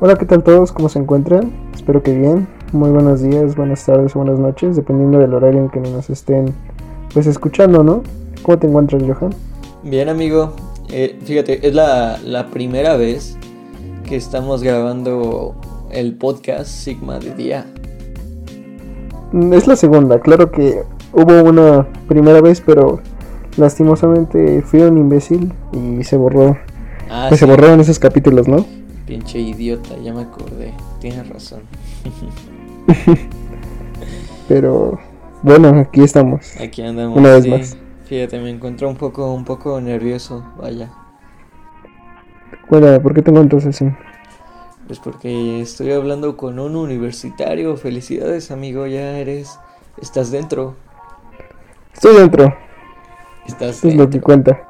Hola, ¿qué tal todos? ¿Cómo se encuentran? Espero que bien. Muy buenos días, buenas tardes buenas noches, dependiendo del horario en que nos estén pues escuchando, ¿no? ¿Cómo te encuentras, Johan? Bien, amigo. Eh, fíjate, es la, la primera vez que estamos grabando el podcast Sigma de día. Mm, Es la segunda, claro que hubo una primera vez, pero lastimosamente fui un imbécil y se borró. Ah, Pues se borraron esos capítulos, ¿no? Pinche idiota, ya me acordé. Tienes razón. Pero bueno, aquí estamos. Aquí andamos. Una vez sí. más. Fíjate, me encuentro un poco, un poco nervioso, vaya. Bueno, ¿por qué te encuentras así? Pues porque estoy hablando con un universitario. Felicidades, amigo, ya eres. Estás dentro. Estoy dentro, Estás esto es lo que dentro. cuenta.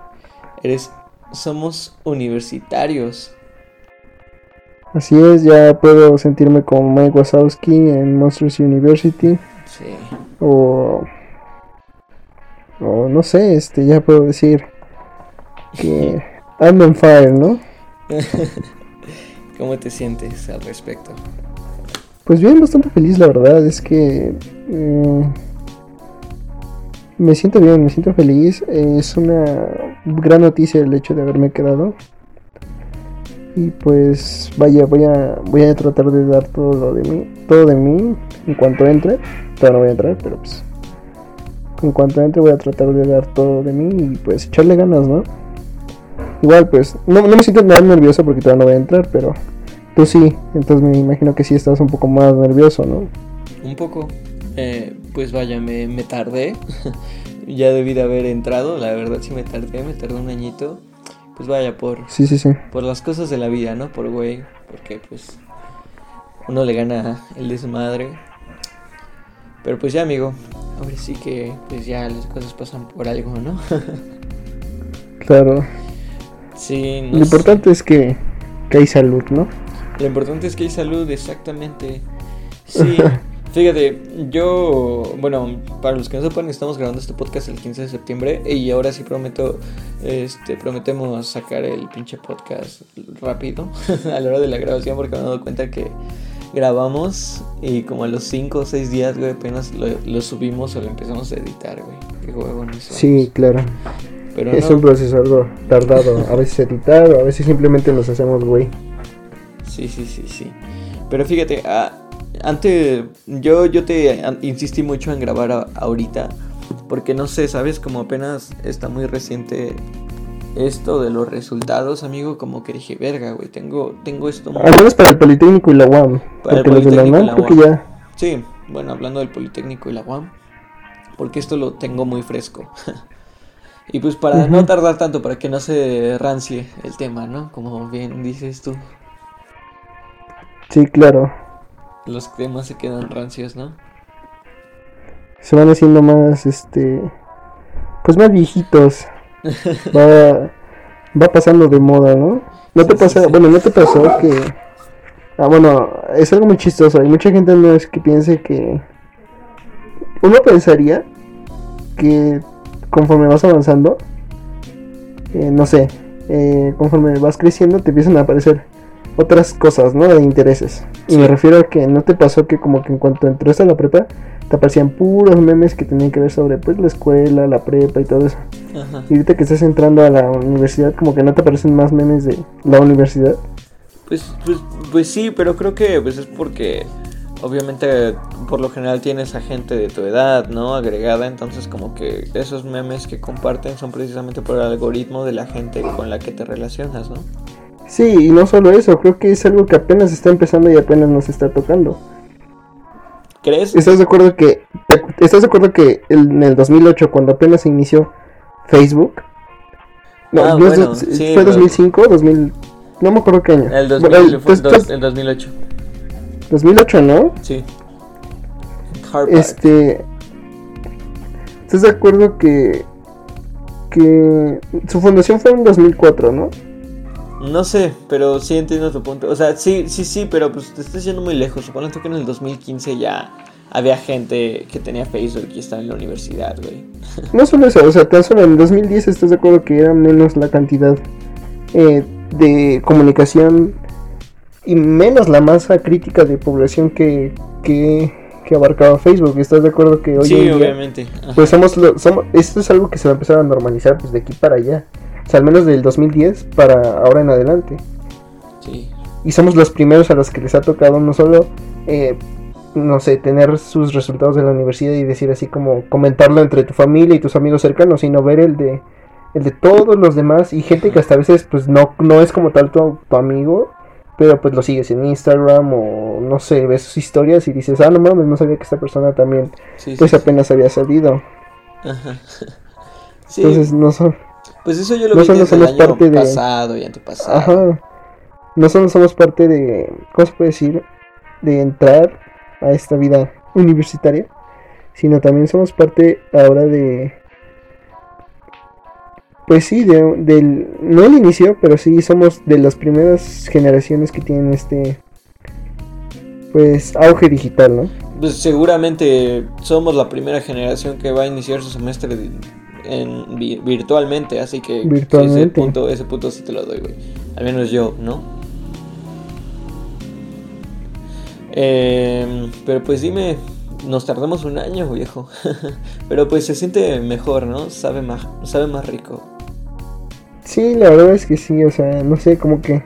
Eres. Somos universitarios. Así es, ya puedo sentirme como Mike Wazowski en Monsters University. Sí. O, o no sé, este, ya puedo decir que ando on fire, ¿no? ¿Cómo te sientes al respecto? Pues bien, bastante feliz, la verdad. Es que eh, me siento bien, me siento feliz. Es una gran noticia el hecho de haberme quedado. Y pues vaya, voy a, voy a tratar de dar todo lo de mí, todo de mí en cuanto entre. Todavía no voy a entrar, pero pues en cuanto entre voy a tratar de dar todo de mí y pues echarle ganas, ¿no? Igual pues no, no me siento nada nervioso porque todavía no voy a entrar, pero tú sí, entonces me imagino que sí estás un poco más nervioso, ¿no? Un poco. Eh, pues vaya, me, me tardé. ya debí de haber entrado. La verdad sí me tardé, me tardé un añito. Pues vaya, por, Sí, sí, sí. por las cosas de la vida, ¿no? Por güey. Porque pues uno le gana el desmadre. Pero pues ya, amigo. Ahora sí que pues ya las cosas pasan por algo, ¿no? Claro. sí, Lo sé. importante es que, que hay salud, ¿no? Lo importante es que hay salud, exactamente. Sí, fíjate, yo, bueno, para los que no sepan, estamos grabando este podcast el 15 de septiembre y ahora sí prometo, este, prometemos sacar el pinche podcast rápido a la hora de la grabación porque me he dado cuenta que grabamos y como a los 5 o 6 días, güey, apenas lo, lo subimos o lo empezamos a editar, güey. Qué somos. Sí, claro. pero Es no, un proceso algo tardado. A veces editar, a veces simplemente nos hacemos güey. Sí, sí, sí, sí. Pero fíjate, ah, antes yo, yo te insistí mucho en grabar a- ahorita. Porque no sé, sabes, como apenas está muy reciente esto de los resultados, amigo. Como que dije, verga, güey, tengo, tengo esto muy... Al menos para el Politécnico y la UAM. Para el Porque los de la Politécnico y la UAM. ya. Sí, bueno, hablando del Politécnico y la UAM. Porque esto lo tengo muy fresco. y pues para no tardar tanto, para que no se rancie el tema, ¿no? Como bien dices tú, Sí, claro. Los temas se quedan rancios, ¿no? Se van haciendo más, este. Pues más viejitos. Va, va pasando de moda, ¿no? No te Sí, pasa, sí. bueno, no te pasó que. Ah, bueno, es algo muy chistoso. Hay mucha gente no es que piense que. Uno pensaría que conforme vas avanzando, eh, no sé, eh, conforme vas creciendo te empiezan a aparecer otras cosas, ¿no? De intereses. Y me refiero a que no te pasó que como que en cuanto entraste a la prepa, te aparecían puros memes que tenían que ver sobre pues la escuela, la prepa y todo eso. Ajá. Y ahorita que estás entrando a la universidad, como que no te aparecen más memes de la universidad. Pues, pues, pues sí, pero creo que pues es porque obviamente por lo general tienes a gente de tu edad, ¿no? Agregada, entonces como que esos memes que comparten son precisamente por el algoritmo de la gente con la que te relacionas, ¿no? Sí, y no solo eso, creo que es algo que apenas está empezando y apenas nos está tocando. ¿Crees? ¿Estás de acuerdo que estás de acuerdo que el- en el 2008 cuando apenas se inició Facebook? No, Ah, no es- bueno, sí, fue pero- 2005, 2000 no me acuerdo qué año. El, 2000, Bueno, el- fue dos- el 2008, 2008, ¿no? sí. Este. ¿Estás de acuerdo que. que su fundación fue en 2004, ¿no? No sé, pero sí entiendo tu punto. O sea, sí, sí, sí, pero pues te estás yendo muy lejos. Supongo tú que en el 2015 ya había gente que tenía Facebook y estaba en la universidad, güey. No solo eso, o sea, tan solo en 2010 estás de acuerdo que era menos la cantidad eh, de comunicación y menos la masa crítica de población que, que, que abarcaba Facebook. ¿Estás de acuerdo que hoy Sí, en día, obviamente. Ajá. pues somos, lo- somos, esto es algo que se va a empezar a normalizar pues de aquí para allá. O sea, al menos del 2010 para ahora en adelante. Sí. Y somos los primeros a los que les ha tocado no solo, eh, no sé, tener sus resultados de la universidad y decir así como comentarlo entre tu familia y tus amigos cercanos, sino ver el de el de todos los demás y gente que hasta a veces pues no, no es como tal tu, tu amigo, pero pues lo sigues en Instagram o no sé, ves sus historias y dices, ah, no mames, no sabía que esta persona también Sí, pues sí. apenas había salido. Ajá. Entonces no son, pues eso yo lo no vi solo desde el somos año parte de- pasado y antepasado. Ajá. No solo somos parte de, ¿cómo se puede decir? De entrar a esta vida universitaria, sino también somos parte ahora de, pues sí, de, del, no el inicio, pero sí somos de las primeras generaciones que tienen este, pues, auge digital, ¿no? Pues seguramente somos la primera generación que va a iniciar su semestre de- en, vi- virtualmente, así que Virtualmente. ese punto, ese punto sí te lo doy, güey. Al menos yo, ¿no? Em, pero pues dime, nos tardamos un año, viejo. pero pues se siente mejor, ¿no? Sabe más, sabe más rico. Sí, la verdad es que sí, o sea, no sé, como que,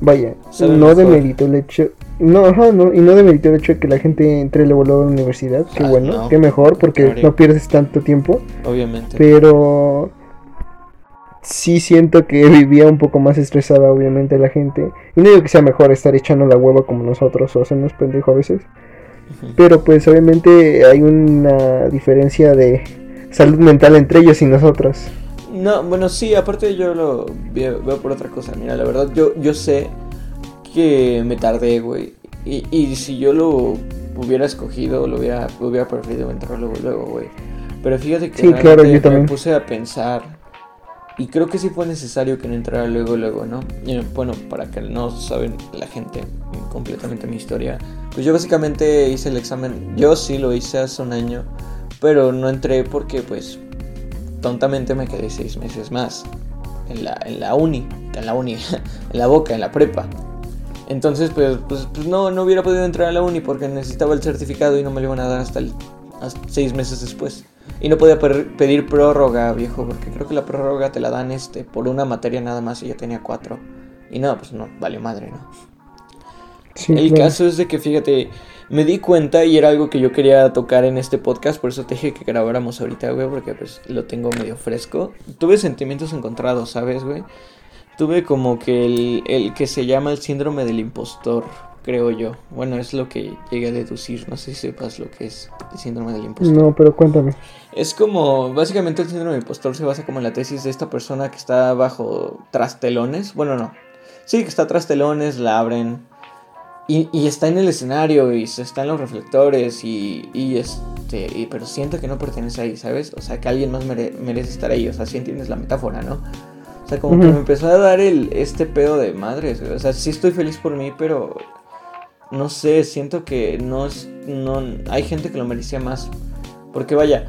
vaya, Sabe no demerito el hecho, no, ajá, no, y no demerito el hecho de que la gente entre luego a la universidad, qué Ah, bueno, no. qué mejor, porque no pierdes tanto tiempo, Obviamente. pero sí siento que vivía un poco más estresada, obviamente, la gente, y no digo que sea mejor estar echando la hueva como nosotros, o hacernos pendejo a veces, pero pues obviamente hay una diferencia de salud mental entre ellos y nosotros. No, bueno, sí, aparte yo lo veo, veo por otra cosa. Mira, la verdad, yo, yo sé que me tardé, güey. Y, y si yo lo hubiera escogido, lo hubiera, hubiera preferido entrar luego, luego, güey. Pero fíjate que Sí, claro, yo también. me puse a pensar. Y creo que sí fue necesario que no entrara luego, luego, ¿no? Y, bueno, para que no saben la gente completamente mi historia. Pues yo básicamente hice el examen. Yo sí lo hice hace un año. Pero no entré porque, pues, tontamente me quedé seis meses más en la, en la uni, en la uni, en la boca, en la prepa. Entonces, pues, pues, pues no, no hubiera podido entrar a la uni porque necesitaba el certificado y no me lo iban a dar hasta, el- hasta seis meses después. Y no podía pedir prórroga, viejo, porque creo que la prórroga te la dan este por una materia nada más y yo tenía cuatro. Y no, pues no, vale madre, ¿no? Sí, El claro. caso es de que, fíjate, me di cuenta y era algo que yo quería tocar en este podcast, por eso te dije que grabáramos ahorita, güey, porque pues lo tengo medio fresco. Tuve sentimientos encontrados, ¿sabes, güey? Tuve como que el, el que se llama el síndrome del impostor, creo yo. Bueno, es lo que llegué a deducir, no sé si sepas lo que es el síndrome del impostor. No, pero cuéntame. Es como, básicamente el síndrome del impostor se basa como en la tesis de esta persona que está bajo trastelones. Bueno, no. Sí, que está tras telones, la abren. Y, y está en el escenario y se está en los reflectores y, y este, y- pero siento que no pertenece ahí, ¿sabes? O sea, que alguien más mere- merece estar ahí, o sea, si entiendes la metáfora, ¿no? Sea, como que me empezó a dar el, este pedo de madres, güey. o sea, sí estoy feliz por mí, pero no sé, siento que no es, no, hay gente que lo merecía más. Porque vaya,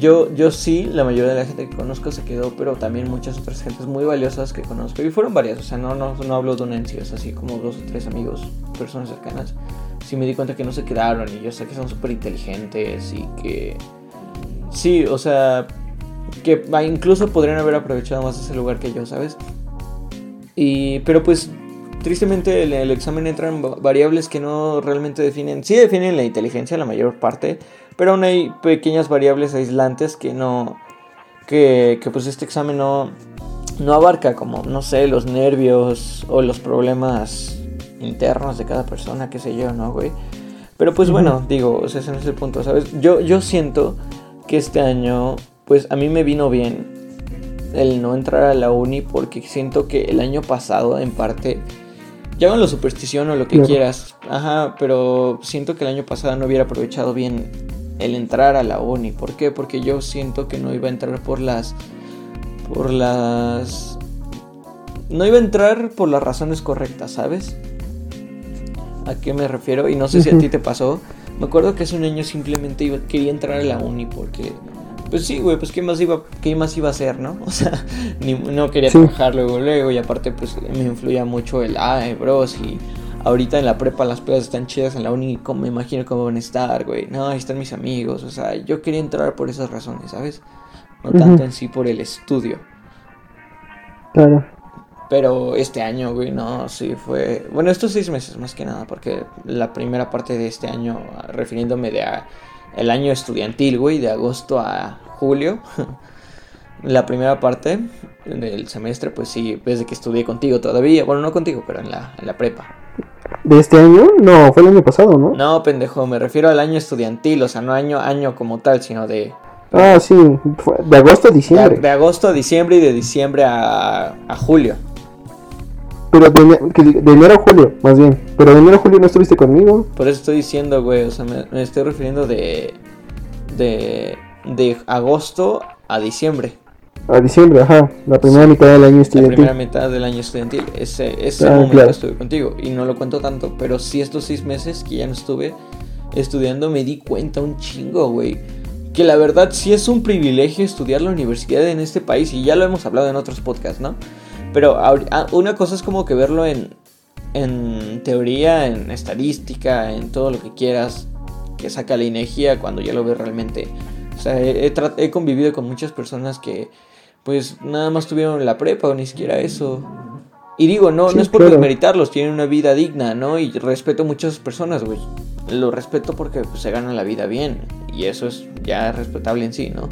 yo, yo sí, la mayoría de la gente que conozco se quedó, pero también muchas otras gentes muy valiosas que conozco. Y fueron varias, o sea, no, no, no hablo de una en sí, es así como dos o tres amigos, personas cercanas. Sí me di cuenta que no se quedaron y yo sé que son súper inteligentes y que... Sí, o sea, que incluso podrían haber aprovechado más ese lugar que yo, ¿sabes? Y, pero pues, tristemente en el examen entran va- variables que no realmente definen, sí definen la inteligencia la mayor parte, pero aún hay pequeñas variables aislantes que no, que, que pues este examen no, no abarca, como, no sé, los nervios o los problemas internos de cada persona, qué sé yo, ¿no, güey? Pero pues bueno, digo, o sea, ese no es el punto, ¿sabes? Yo, yo siento que este año, pues a mí me vino bien el no entrar a la uni porque siento que el año pasado, en parte, llámalo superstición o lo que quieras, ajá, pero siento que el año pasado no hubiera aprovechado bien el entrar a la uni. ¿Por qué? Porque yo siento que no iba a entrar por las. por las. No iba a entrar por las razones correctas, ¿sabes? ¿A qué me refiero? Y no sé si a ti te pasó. Me acuerdo que hace un año simplemente iba- quería entrar a la uni porque. Pues sí, güey, pues qué más iba, qué más iba a hacer, ¿no? O sea, ni, no quería Sí. trabajar luego, luego, y aparte, pues me influía mucho el, ay, bro, si ahorita en la prepa las pedas están chidas, en la uni me imagino cómo van a estar, güey. No, ahí están mis amigos, o sea, yo quería entrar por esas razones, ¿sabes? No tanto en sí por el estudio. Claro. Pero este año, güey, no, sí fue... Bueno, estos seis meses más que nada, porque la primera parte de este año, refiriéndome de el año estudiantil, güey, de agosto a julio. la primera parte del semestre, pues sí, desde que estudié contigo todavía. Bueno, no contigo, pero en la, en la prepa. ¿De este año? No, fue el año pasado, ¿no? No, pendejo, me refiero al año estudiantil, o sea, no año, año como tal, sino de... Ah, sí, de agosto a diciembre. De, agosto a diciembre y de diciembre a, a julio. Pero de, de, enero a julio, más bien. Pero de enero a julio no estuviste conmigo. Por eso estoy diciendo, güey, o sea, me, me estoy refiriendo de... De, de agosto a diciembre. A diciembre, ajá, la primera mitad del año estudiantil. La primera mitad del año estudiantil, ese, ese ah, momento estuve contigo y no lo cuento tanto, pero sí estos seis meses que ya no estuve estudiando me di cuenta un chingo, güey. Que la verdad sí es un privilegio estudiar la universidad en este país y ya lo hemos hablado en otros podcasts, ¿no? Pero ah, una cosa es como que verlo en, en teoría, en estadística, en todo lo que quieras, que saca la energía cuando ya lo ves realmente. O sea, he, he convivido con muchas personas que pues nada más tuvieron la prepa o ni siquiera eso. Y digo, no, no es por desmeritarlos, tienen una vida digna, ¿no? Y respeto a muchas personas, güey. Lo respeto porque pues, se gana la vida bien. Y eso es ya respetable en sí, ¿no?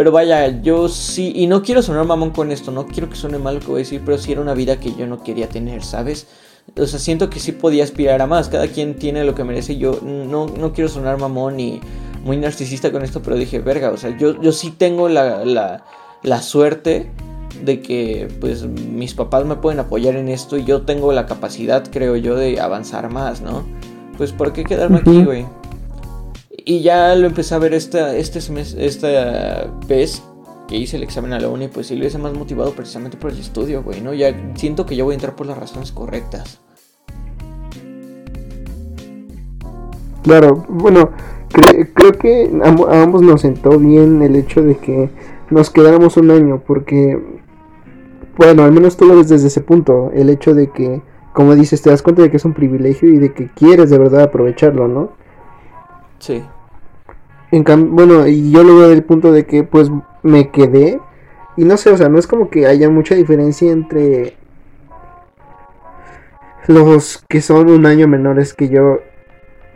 Pero vaya, yo sí, y no quiero sonar mamón con esto, no quiero que suene mal lo que voy a decir, pero sí era una vida que yo no quería tener, ¿sabes? O sea, siento que sí podía aspirar a más, cada quien tiene lo que merece, yo no, no quiero sonar mamón y muy narcisista con esto, pero dije, verga, o sea, yo, yo sí tengo la, la la suerte de que pues mis papás me pueden apoyar en esto y yo tengo la capacidad, creo yo, de avanzar más, ¿no? Pues ¿por qué quedarme aquí, güey? Y ya lo empecé a ver esta, este esta vez que hice el examen a la uni, pues sí lo hice más motivado precisamente por el estudio, güey, ¿no? Ya siento que ya voy a entrar por las razones correctas. Claro, bueno, creo que a ambos nos sentó bien el hecho de que nos quedáramos un año porque, bueno, al menos tú lo ves desde ese punto, el hecho de que, como dices, te das cuenta de que es un privilegio y de que quieres de verdad aprovecharlo, ¿no? Sí. En bueno, y yo lo veo del punto de que pues me quedé y no sé, o sea, no es como que haya mucha diferencia entre los que son un año menores que yo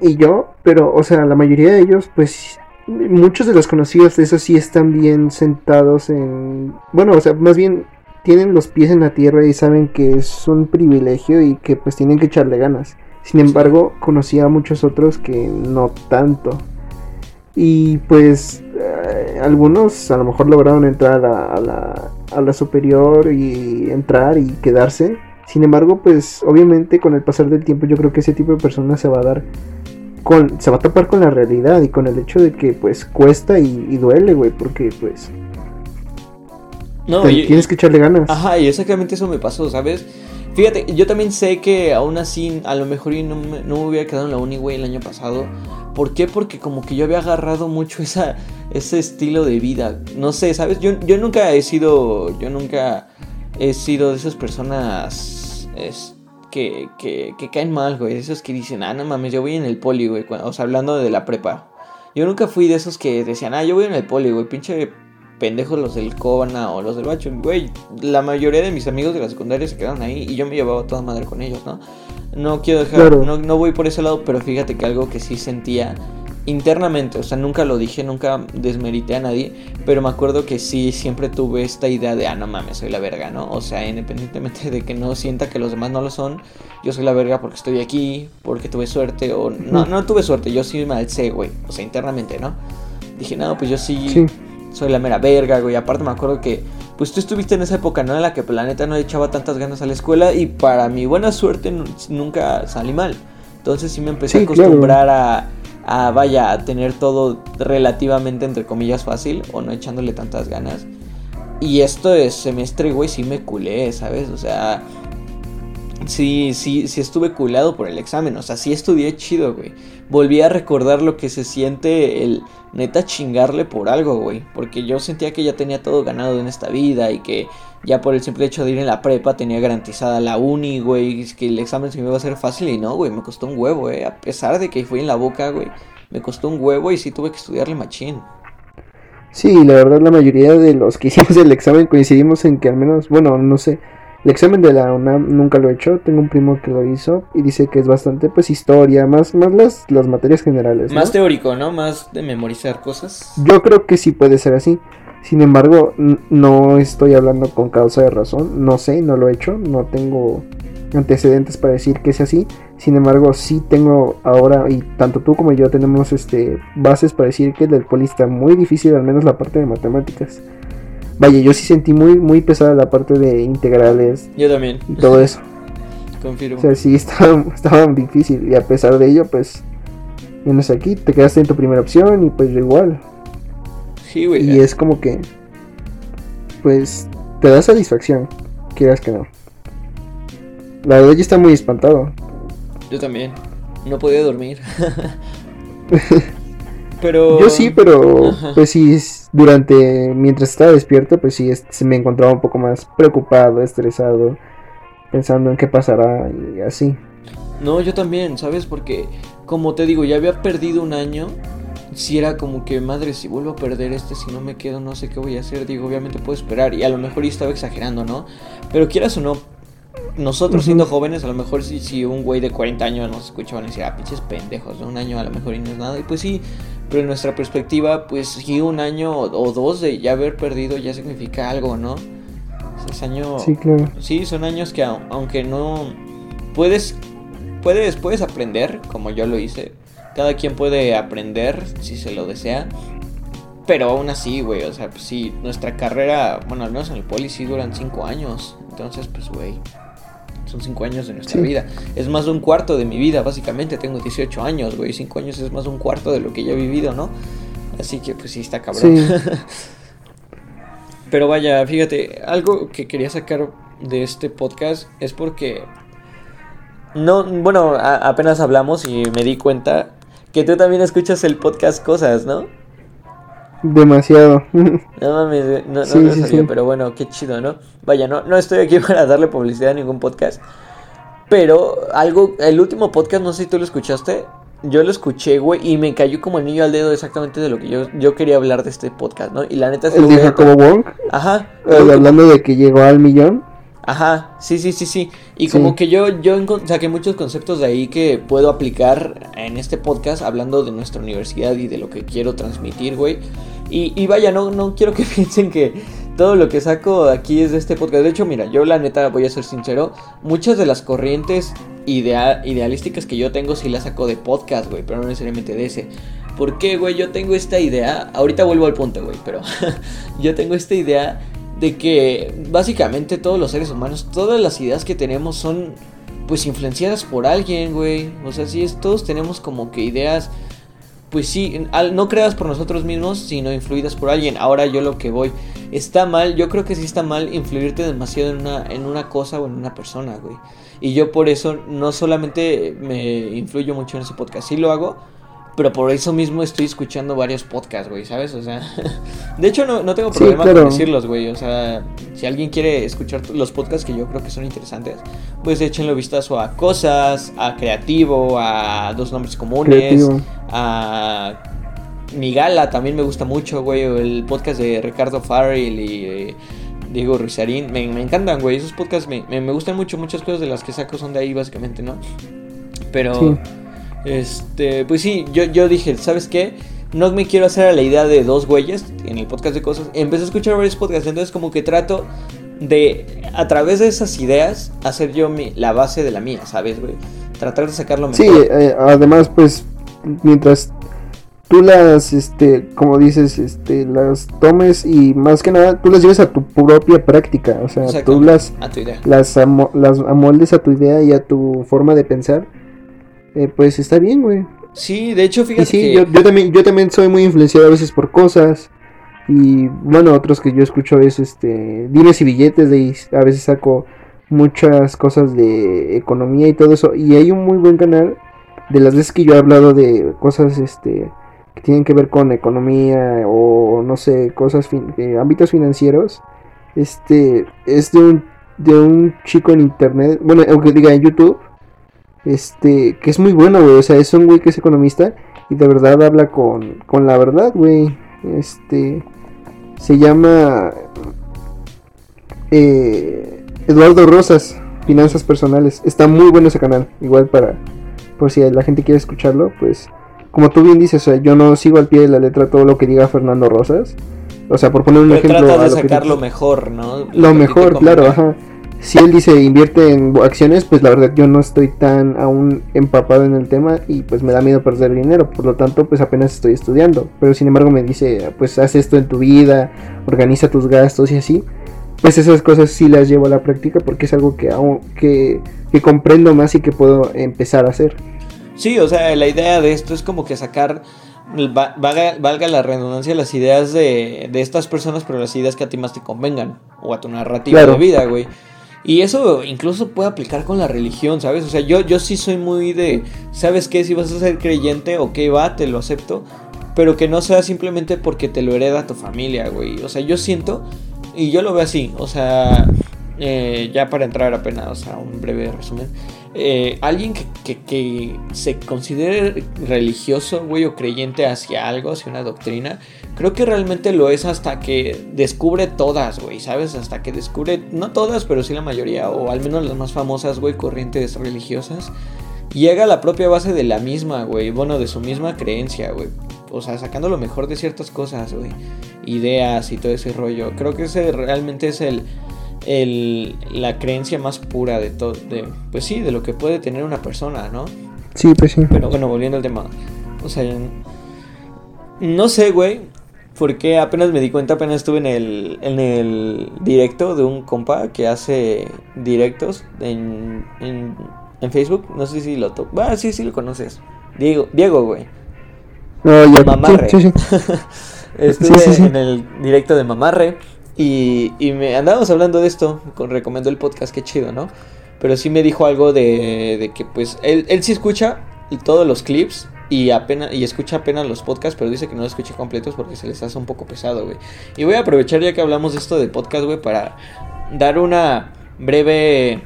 y yo, pero o sea, la mayoría de ellos pues muchos de los conocidos de esos sí están bien sentados en... Bueno, o sea, más bien tienen los pies en la tierra y saben que es un privilegio y que pues tienen que echarle ganas. Sin embargo, conocí a muchos otros que no tanto. Y pues eh, algunos a lo mejor lograron entrar a, la, a la superior y entrar y quedarse. Sin embargo, pues obviamente con el pasar del tiempo yo creo que ese tipo de personas se va a dar se va a tapar con la realidad y con el hecho de que pues cuesta y, duele, güey, porque pues... No, tienes que echarle ganas. Ajá, y exactamente eso me pasó, ¿sabes? Fíjate, yo también sé que aún así, a lo mejor no me, no me hubiera quedado en la uni, güey, el año pasado. ¿Por qué? Porque como que yo había agarrado mucho esa, ese estilo de vida. No sé, ¿sabes? Yo, yo nunca he sido, yo nunca he sido de esas personas, que, que, que caen mal, güey. Esos que dicen, ah, no mames, yo voy en el poli, güey. O sea, hablando de la prepa. Yo nunca fui de esos que decían, ah, yo voy en el poli, güey. Pinche pendejos los del Cobana o los del Bacho. Güey, la mayoría de mis amigos de la secundaria se quedaron ahí y yo me llevaba toda madre con ellos, ¿no? No quiero dejar, no, no voy por ese lado, pero fíjate que algo que sí sentía internamente, o sea, nunca lo dije, nunca desmerité a nadie, pero me acuerdo que sí, siempre tuve esta idea de, ah, no mames, soy la verga, ¿no? O sea, independientemente de que no sienta que los demás no lo son, yo soy la verga porque estoy aquí, porque tuve suerte, o no, no tuve suerte, yo sí me alcé, güey, o sea, internamente, ¿no? Dije, no, pues yo sí, soy la mera verga, güey, aparte me acuerdo que, pues tú estuviste en esa época, ¿no? En la que Planeta no le echaba tantas ganas a la escuela y para mi buena suerte nunca salí mal. Entonces sí me empecé a acostumbrar a a vaya a tener todo relativamente entre comillas fácil o no echándole tantas ganas. Y esto de semestre, güey, sí me culé, ¿sabes? O sea, sí, sí, sí estuve culado por el examen. O sea, sí estudié chido, güey. Volví a recordar lo que se siente el neta chingarle por algo, güey. Porque yo sentía que ya tenía todo ganado en esta vida y que ya por el simple hecho de ir en la prepa tenía garantizada la uni, güey. Que el examen se me iba a hacer fácil y no, güey. Me costó un huevo, eh. A pesar de que fui en la boca, güey. Me costó un huevo y sí tuve que estudiarle machín. Sí, la verdad la mayoría de los que hicimos el examen coincidimos en que al menos, bueno, no sé, el examen de la UNAM nunca lo he hecho, tengo un primo que lo hizo y dice que es bastante pues historia, más, más las, las materias generales. Más teórico, ¿no? Más de memorizar cosas. Yo creo que sí puede ser así. Sin embargo, no estoy hablando con causa de razón, no sé, no lo he hecho, no tengo antecedentes para decir que es así. Sin embargo, sí tengo ahora, y tanto tú como yo tenemos este bases para decir que el del poli está muy difícil, al menos la parte de matemáticas. Vaya, yo sí sentí muy, muy pesada la parte de integrales. Yo también. Y todo eso. Confirmo. O sea, sí estaba, estaba difícil. Y a pesar de ello, pues, vienes aquí, te quedaste en tu primera opción y pues igual. Sí, güey. Y es como que, pues, te da satisfacción, quieras que no. La verdad yo está muy espantado. Yo también. No podía dormir. pero... Yo sí, pero pues sí, durante, mientras estaba despierto, pues sí, se me encontraba un poco más preocupado, estresado, pensando en qué pasará y así. No, yo también, ¿sabes? Porque, como te digo, ya había perdido un año. Si era como que, madre, si vuelvo a perder este, si no me quedo, no sé qué voy a hacer. Digo, obviamente puedo esperar. Y a lo mejor yo estaba exagerando, ¿no? Pero quieras o no, nosotros siendo jóvenes, a lo mejor si, si un güey de 40 años nos escucha van a decir, ah, pinches pendejos, de un año a lo mejor y no es nada. Y pues sí, pero en nuestra perspectiva, pues sí, un año o dos de ya haber perdido ya significa algo, ¿no? Es año... Sí, claro. Sí, son años que aunque no... Puedes, puedes, puedes aprender, como yo lo hice. Cada quien puede aprender si se lo desea. Pero aún así, güey, o sea, pues sí, nuestra carrera, bueno, al menos en el poli sí duran cinco años. Entonces, pues, güey, son cinco años de nuestra vida. Es más de un cuarto de mi vida, básicamente. Tengo 18 años, güey. Cinco años es más de un cuarto de lo que ya he vivido, ¿no? Así que pues sí está cabrón. Pero vaya, fíjate, algo que quería sacar de este podcast es porque no, bueno, apenas hablamos y me di cuenta que tú también escuchas el podcast Cosas, ¿no? Demasiado. No mames, no, no, pero bueno, qué chido, ¿no? Vaya, no, no estoy aquí para darle publicidad a ningún podcast. Pero algo, el último podcast, no sé si tú lo escuchaste. Yo lo escuché, güey, y me cayó como el niño al dedo exactamente de lo que yo, yo quería hablar de este podcast, ¿no? Y la neta es ¿El de Jacobo Wong? Ajá. hablando de que llegó al millón. Ajá, sí, sí, sí, sí. Y como que yo, yo saqué muchos conceptos de ahí que puedo aplicar en este podcast hablando de nuestra universidad y de lo que quiero transmitir, güey. Y, vaya, no, no quiero que piensen que todo lo que saco aquí es de este podcast. De hecho, mira, yo la neta voy a ser sincero. Muchas de las corrientes idealísticas que yo tengo sí las saco de podcast, güey, pero no necesariamente de ese. ¿Por qué, güey? Yo tengo esta idea. Ahorita vuelvo al punto, güey, pero yo tengo esta idea de que básicamente todos los seres humanos, todas las ideas que tenemos son pues influenciadas por alguien, güey. O sea, sí, es, todos tenemos como que ideas, pues sí, no creadas por nosotros mismos, sino influidas por alguien. Ahora yo lo que voy, está mal, yo creo que sí está mal influirte demasiado en una, en una cosa o en una persona, güey. Y yo por eso no solamente me influyo mucho en ese podcast, sí lo hago, pero por eso mismo estoy escuchando varios podcasts, güey, ¿sabes? O sea, de hecho no, no tengo problema con decirlos, güey. O sea, si alguien quiere escuchar los podcasts que yo creo que son interesantes, pues échenle vistazo a Cosas, a Creativo, a Dos Nombres Comunes, a Migala, también me gusta mucho, güey. El podcast de Ricardo Farrell y... Eh, Diego Rizarín, me, me, encantan, güey. Esos podcasts me, me, gustan mucho. Muchas cosas de las que saco son de ahí, básicamente, ¿no? Pero este, pues sí, yo, yo dije, ¿sabes qué? No me quiero hacer a la idea de dos güeyes en el podcast de cosas. Empecé a escuchar varios podcasts, entonces como que trato de, a través de esas ideas, hacer yo mi, la base de la mía, ¿sabes, güey? Tratar de sacarlo mejor. Sí, eh, además, pues, mientras tú las, este, como dices, este, las tomes y más que nada, tú las lleves a tu propia práctica, o sea, tú las, las, las amoldes a tu idea y a tu forma de pensar eh, pues está bien, güey. Sí, de hecho, fíjate sí, yo, también, yo también soy muy influenciado a veces por cosas. Y bueno, otros que yo escucho es este Dimes y Billetes, de a veces saco muchas cosas de economía y todo eso. Y hay un muy buen canal de las veces que yo he hablado de cosas este que tienen que ver con economía o no sé, cosas de ámbitos financieros. Este es de un de un chico en internet, bueno, aunque diga en YouTube, este, que es muy bueno, güey, o sea, es un güey que es economista y de verdad habla con, con la verdad, güey. Este, se llama eh, Eduardo Rosas, Finanzas Personales. Está muy bueno ese canal, igual para, por si la gente quiere escucharlo, pues, como tú bien dices, o sea, yo no sigo al pie de la letra todo lo que diga Fernando Rosas o sea, por poner un ejemplo. Trata de sacar lo mejor, ¿no? Lo, mejor, claro, ajá. Si él dice invierte en acciones, pues la verdad yo no estoy tan aún empapado en el tema y pues me da miedo perder dinero. Por lo tanto, pues apenas estoy estudiando. Pero sin embargo me dice, pues haz esto en tu vida, organiza tus gastos y así. Pues esas cosas sí las llevo a la práctica porque es algo que, que, que comprendo más y que puedo empezar a hacer. Sí, o sea, la idea de esto es como que sacar valga, la redundancia, las ideas de, de, estas personas, pero las ideas que a ti más te convengan, o a tu narrativa de vida, güey. Y eso incluso puede aplicar con la religión, ¿sabes? O sea, yo, yo sí soy muy de, ¿sabes qué? Si vas a ser creyente, ok, va, te lo acepto, pero que no sea simplemente porque te lo hereda tu familia, güey. O sea, yo siento, y yo lo veo así, o sea, eh, ya para entrar apenas a un breve resumen. Eh, alguien que, se considere religioso, güey, o creyente hacia algo, hacia una doctrina, creo que realmente lo es hasta que descubre todas, güey, ¿sabes? Hasta que descubre, no todas, pero sí la mayoría, o al menos las más famosas, güey, corrientes religiosas. Llega a la propia base de la misma, güey, bueno, de su misma creencia, güey. O sea, sacando lo mejor de ciertas cosas, güey. Ideas y todo ese rollo. Creo que ese realmente es el el, la creencia más pura de todo, de, pues sí, de lo que puede tener una persona, ¿no? Sí, pues sí. Pero bueno, volviendo al tema, o sea, no sé, güey, porque apenas me di cuenta, apenas estuve en el, en el directo de un compa que hace directos en, en, en Facebook, no sé si lo toco, ah, sí, sí lo conoces, Diego, Diego, güey. No, ya. Mamarre. Sí, sí, Estuve en el directo de Mamarre. Y, y me andábamos hablando de esto, con, recomendó el podcast, qué chido, ¿no? Pero sí me dijo algo de, de que pues él, él sí escucha todos los clips y apenas y escucha apenas los podcasts, pero dice que no los escucha completos porque se les hace un poco pesado, güey. Y voy a aprovechar ya que hablamos de esto de podcast, güey, para dar una breve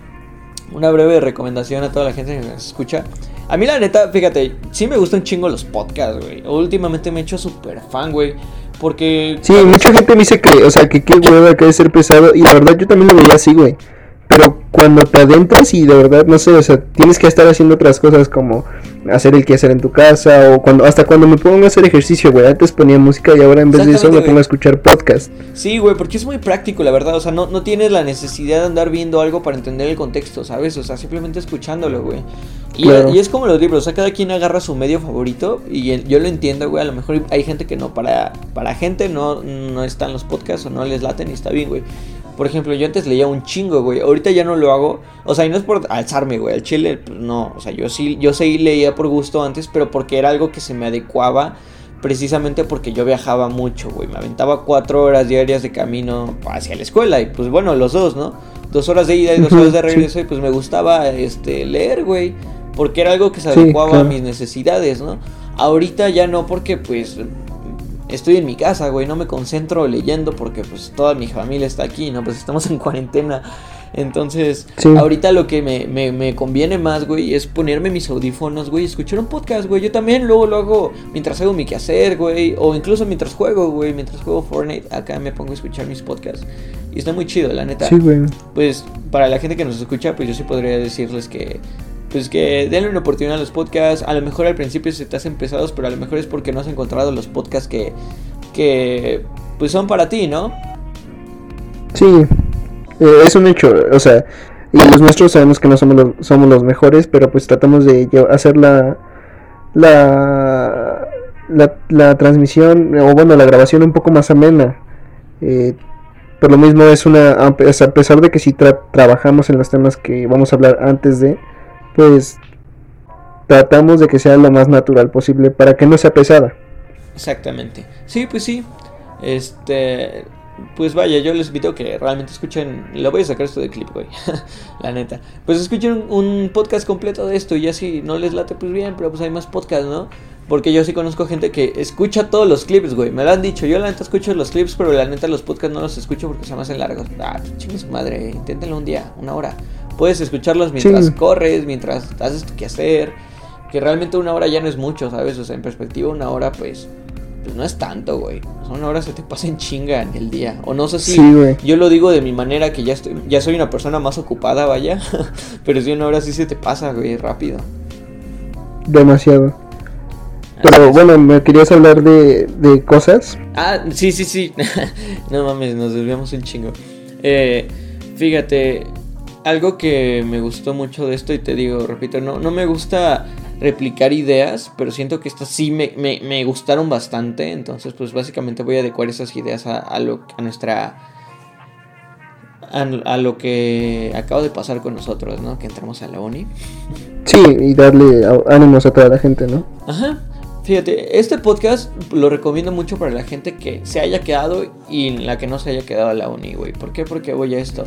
una breve recomendación a toda la gente que nos escucha. A mí la neta, fíjate, sí me gustan chingo los podcasts, güey. Últimamente me he hecho súper fan, güey. Porque. Sí, mucha gente me dice que, o sea, que qué hueva que debe ser pesado. Y la verdad, yo también lo veía así, güey. Pero cuando te adentras y de verdad, no sé, o sea, tienes que estar haciendo otras cosas como hacer el que hacer en tu casa o cuando hasta cuando me pongo a hacer ejercicio, güey. Antes ponía música y ahora en vez de eso me pongo a escuchar podcast. Sí, güey, porque es muy práctico, la verdad. O sea, no, no tienes la necesidad de andar viendo algo para entender el contexto, ¿sabes? O sea, simplemente escuchándolo, güey. Y, es como los libros, o sea, cada quien agarra su medio favorito y yo lo entiendo, güey, a lo mejor hay gente que no, para, para gente no, no están los podcasts o no les laten y está bien, güey. Por ejemplo, yo antes leía un chingo, güey. Ahorita ya no lo hago. O sea, y no es por alzarme, güey. El chile, pues, no. O sea, yo sí, yo sí leía por gusto antes, pero porque era algo que se me adecuaba. Precisamente porque yo viajaba mucho, güey. Me aventaba cuatro horas diarias de camino hacia la escuela. Y pues bueno, los dos, ¿no? Dos horas de ida y dos horas de regreso. Y pues me gustaba este, leer, güey. Porque era algo que se adecuaba a mis necesidades, ¿no? Ahorita ya no, porque pues estoy en mi casa, güey, no me concentro leyendo porque pues toda mi familia está aquí, ¿no? Pues estamos en cuarentena. Entonces, ahorita lo que me, me, conviene más, güey, es ponerme mis audífonos, güey, escuchar un podcast, güey. Yo también luego lo hago mientras hago mi quehacer, güey, o incluso mientras juego, güey, mientras juego Fortnite, acá me pongo a escuchar mis podcasts. Y está muy chido, la neta. Sí, güey. Pues para la gente que nos escucha, pues yo sí podría decirles que pues que denle una oportunidad a los podcasts. A lo mejor al principio se te hacen pesados, pero a lo mejor es porque no has encontrado los podcasts que, que pues son para ti, ¿no? Sí, eh, es un hecho, o sea, y los nuestros sabemos que no somos los, somos los mejores, pero pues tratamos de hacer la, la, la, transmisión, o bueno, la grabación un poco más amena. Eh, por lo mismo es una, a pesar de que si trabajamos en los temas que vamos a hablar antes de, pues tratamos de que sea lo más natural posible para que no sea pesada. Exactamente. Sí, pues sí. Este, pues vaya, yo les invito que realmente escuchen, lo voy a sacar esto de clip, güey, la neta. Pues escuchen un, podcast completo de esto y ya si no les late, pues bien, pero pues hay más podcast, ¿no? Porque yo sí conozco gente que escucha todos los clips, güey. Me lo han dicho. Yo la neta escucho los clips, pero la neta los podcasts no los escucho porque se me hacen largos. Ah, chingue su madre. Inténtenlo un día, una hora. Puedes escucharlos mientras corres, mientras haces tu quehacer. Que realmente una hora ya no es mucho, ¿sabes? O sea, en perspectiva, una hora, pues. Pues no es tanto, güey. Una hora se te pasa en chinga en el día. O no sé si. yo lo digo de mi manera que ya estoy. Ya soy una persona más ocupada, vaya. pero si una hora sí se te pasa, güey, rápido. Demasiado. Pero bueno, me querías hablar de, de cosas. Ah, sí, sí, sí. no mames, nos desviamos un chingo. Eh, fíjate, algo que me gustó mucho de esto, y te digo, repito, no, no me gusta replicar ideas, pero siento que estas sí me, me, gustaron bastante. Entonces, pues básicamente voy a adecuar esas ideas a, a, lo, a nuestra. A, a, lo que acaba de pasar con nosotros, ¿no? Que entramos a la uni. Sí, y darle ánimos a toda la gente, ¿no? Ajá. Fíjate, este podcast lo recomiendo mucho para la gente que se haya quedado y la que no se haya quedado a la uni, güey. ¿Por qué? Porque voy a esto.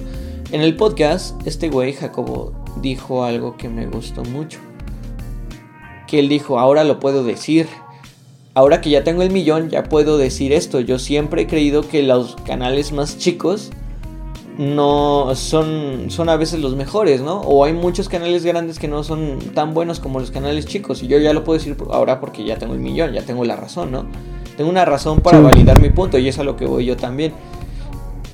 En el podcast, este güey, Jacobo, dijo algo que me gustó mucho. Que él dijo, ahora lo puedo decir. Ahora que ya tengo el millón, ya puedo decir esto. Yo siempre he creído que los canales más chicos no son, son a veces los mejores, ¿no? O hay muchos canales grandes que no son tan buenos como los canales chicos. Y yo ya lo puedo decir ahora porque ya tengo el millón, ya tengo la razón, ¿no? Tengo una razón para validar mi punto y es a lo que voy yo también.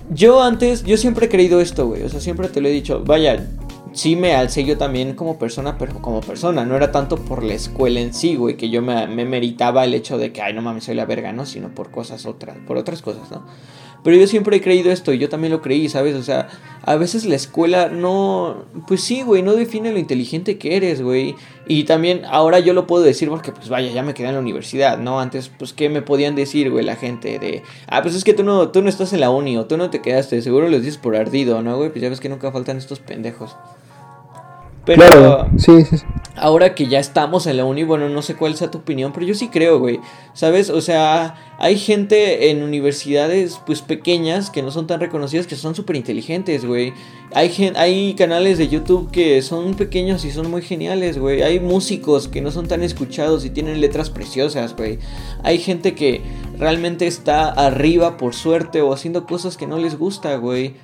Yo antes, yo siempre he creído esto, güey. O sea, siempre te lo he dicho. Vaya, sí me alcé yo también como persona, pero como persona. No era tanto por la escuela en sí, güey, que yo me, me meritaba el hecho de que, ay, no mames, soy la verga, ¿no? Sino por cosas otras, por otras cosas, ¿no? Pero yo siempre he creído esto y yo también lo creí, ¿sabes? O sea, a veces la escuela no... Pues sí, güey, no define lo inteligente que eres, güey. Y también ahora yo lo puedo decir porque, pues vaya, ya me quedé en la universidad, ¿no? Antes, pues, ¿qué me podían decir, güey, la gente de... Ah, pues es que tú no, tú no estás en la uni o tú no te quedaste, seguro les dices por ardido, ¿no, güey? Pues ya ves que nunca faltan estos pendejos. Pero sí, sí, ahora que ya estamos en la uni, bueno, no sé cuál sea tu opinión, pero yo sí creo, güey. ¿Sabes? O sea, hay gente en universidades pues pequeñas que no son tan reconocidas que son súper inteligentes, güey. Hay, hay canales de YouTube que son pequeños y son muy geniales, güey. Hay músicos que no son tan escuchados y tienen letras preciosas, güey. Hay gente que realmente está arriba por suerte o haciendo cosas que no les gusta, güey.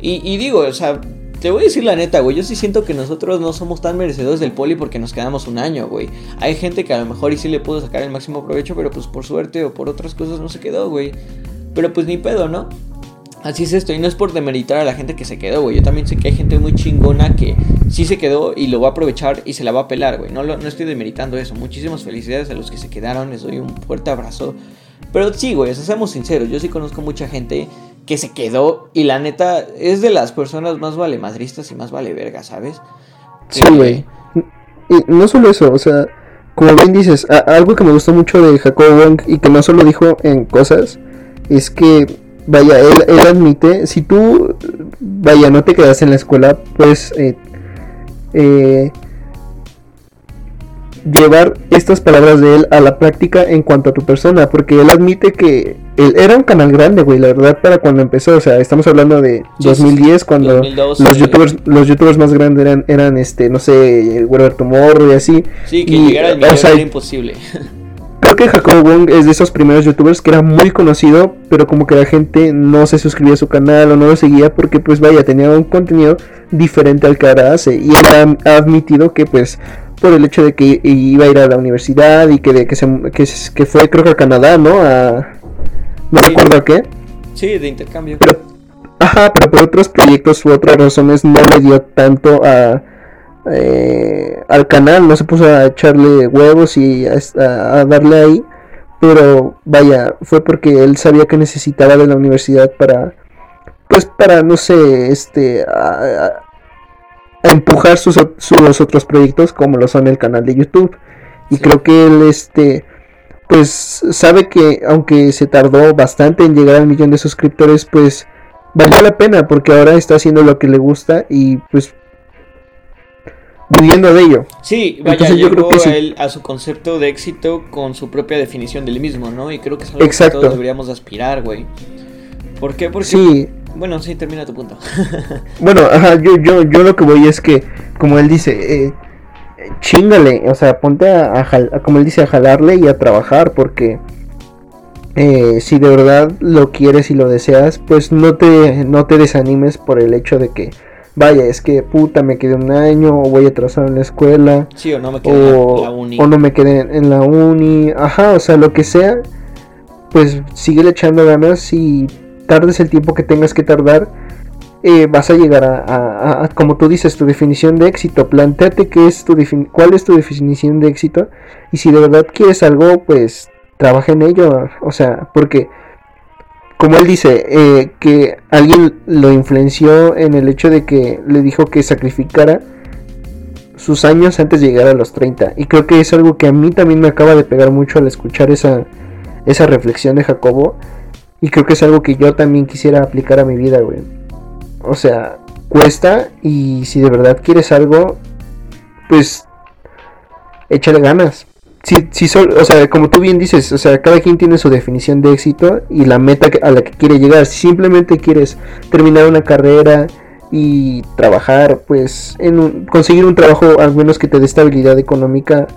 Y, y digo, o sea, te voy a decir la neta, güey. Yo sí siento que nosotros no somos tan merecedores del poli porque nos quedamos un año, güey. Hay gente que a lo mejor sí le pudo sacar el máximo provecho, pero pues por suerte o por otras cosas no se quedó, güey. Pero pues ni pedo, ¿no? Así es esto, y no es por demeritar a la gente que se quedó, güey. Yo también sé que hay gente muy chingona que sí se quedó y lo va a aprovechar y se la va a pelar, güey. No, no estoy demeritando eso. Muchísimas felicidades a los que se quedaron, les doy un fuerte abrazo. Pero sí, güey, seamos sinceros, yo sí conozco mucha gente que se quedó y la neta es de las personas más vale madristas y más vale verga, ¿sabes? Sí, güey. Y no solo eso, o sea, como bien dices, algo que me gustó mucho de Jacob Wong y que no solo dijo en cosas, es que, vaya, él, él admite, si tú, vaya, no te quedas en la escuela, pues, eh, eh, llevar estas palabras de él a la práctica en cuanto a tu persona, porque él admite que él era un canal grande, güey, la verdad para cuando empezó, o sea, estamos hablando de 2010 cuando los youtubers los youtubers más grandes eran eran este, no sé, Roberto Morro y así. Sí, que llegara al era imposible. Creo que Jacob Wong es de esos primeros youtubers que era muy conocido, pero como que la gente no se suscribía a su canal o no lo seguía porque pues vaya, tenía un contenido diferente al que ahora hace y él ha admitido que pues por el hecho de que iba a ir a la universidad y que, de, que, se, que, fue creo que a Canadá, ¿no? A, no recuerdo a qué. Sí, de intercambio. Pero, ajá, pero por otros proyectos u otras razones no le dio tanto a, eh, al canal, no se puso a echarle huevos y a, darle ahí. Pero vaya, fue porque él sabía que necesitaba de la universidad para, pues para, no sé, este, empujar sus, sus, otros proyectos como lo son el canal de YouTube. Y creo que él este pues sabe que aunque se tardó bastante en llegar al millón de suscriptores, pues valió la pena porque ahora está haciendo lo que le gusta y pues viviendo de ello. Sí, vaya, yo creo que él a su concepto de éxito con su propia definición del mismo, ¿no? Y creo que es algo que todos deberíamos aspirar, güey. ¿Por qué? Porque... Sí. Bueno, sí, termina tu punto. bueno, ajá, yo, yo, yo lo que voy es que, como él dice, eh, chingale, o sea, ponte a, como él dice, a jalarle y a trabajar, porque eh, si de verdad lo quieres y lo deseas, pues no te, no te desanimes por el hecho de que, vaya, es que puta, me quedé un año, o voy a atrasar en la escuela, sí, o no me quedé en la uni, o no me quedé en la uni, ajá, o sea, lo que sea, pues sigue echando ganas y tardes el tiempo que tengas que tardar eh, vas a llegar a, como tú dices, tu definición de éxito. Planteate qué es tu cuál es tu definición de éxito y si de verdad quieres algo, pues trabaja en ello. O sea, porque como él dice, eh, que alguien lo influenció en el hecho de que le dijo que sacrificara sus años antes de llegar a los 30. Y creo que es algo que a mí también me acaba de pegar mucho al escuchar esa, esa reflexión de Jacobo. Y creo que es algo que yo también quisiera aplicar a mi vida, güey. O sea, cuesta y si de verdad quieres algo, pues échale ganas. Si, si o sea, como tú bien dices, o sea, cada quien tiene su definición de éxito y la meta a la que quiere llegar. Si simplemente quieres terminar una carrera y trabajar, pues, en conseguir un trabajo al menos que te dé estabilidad económica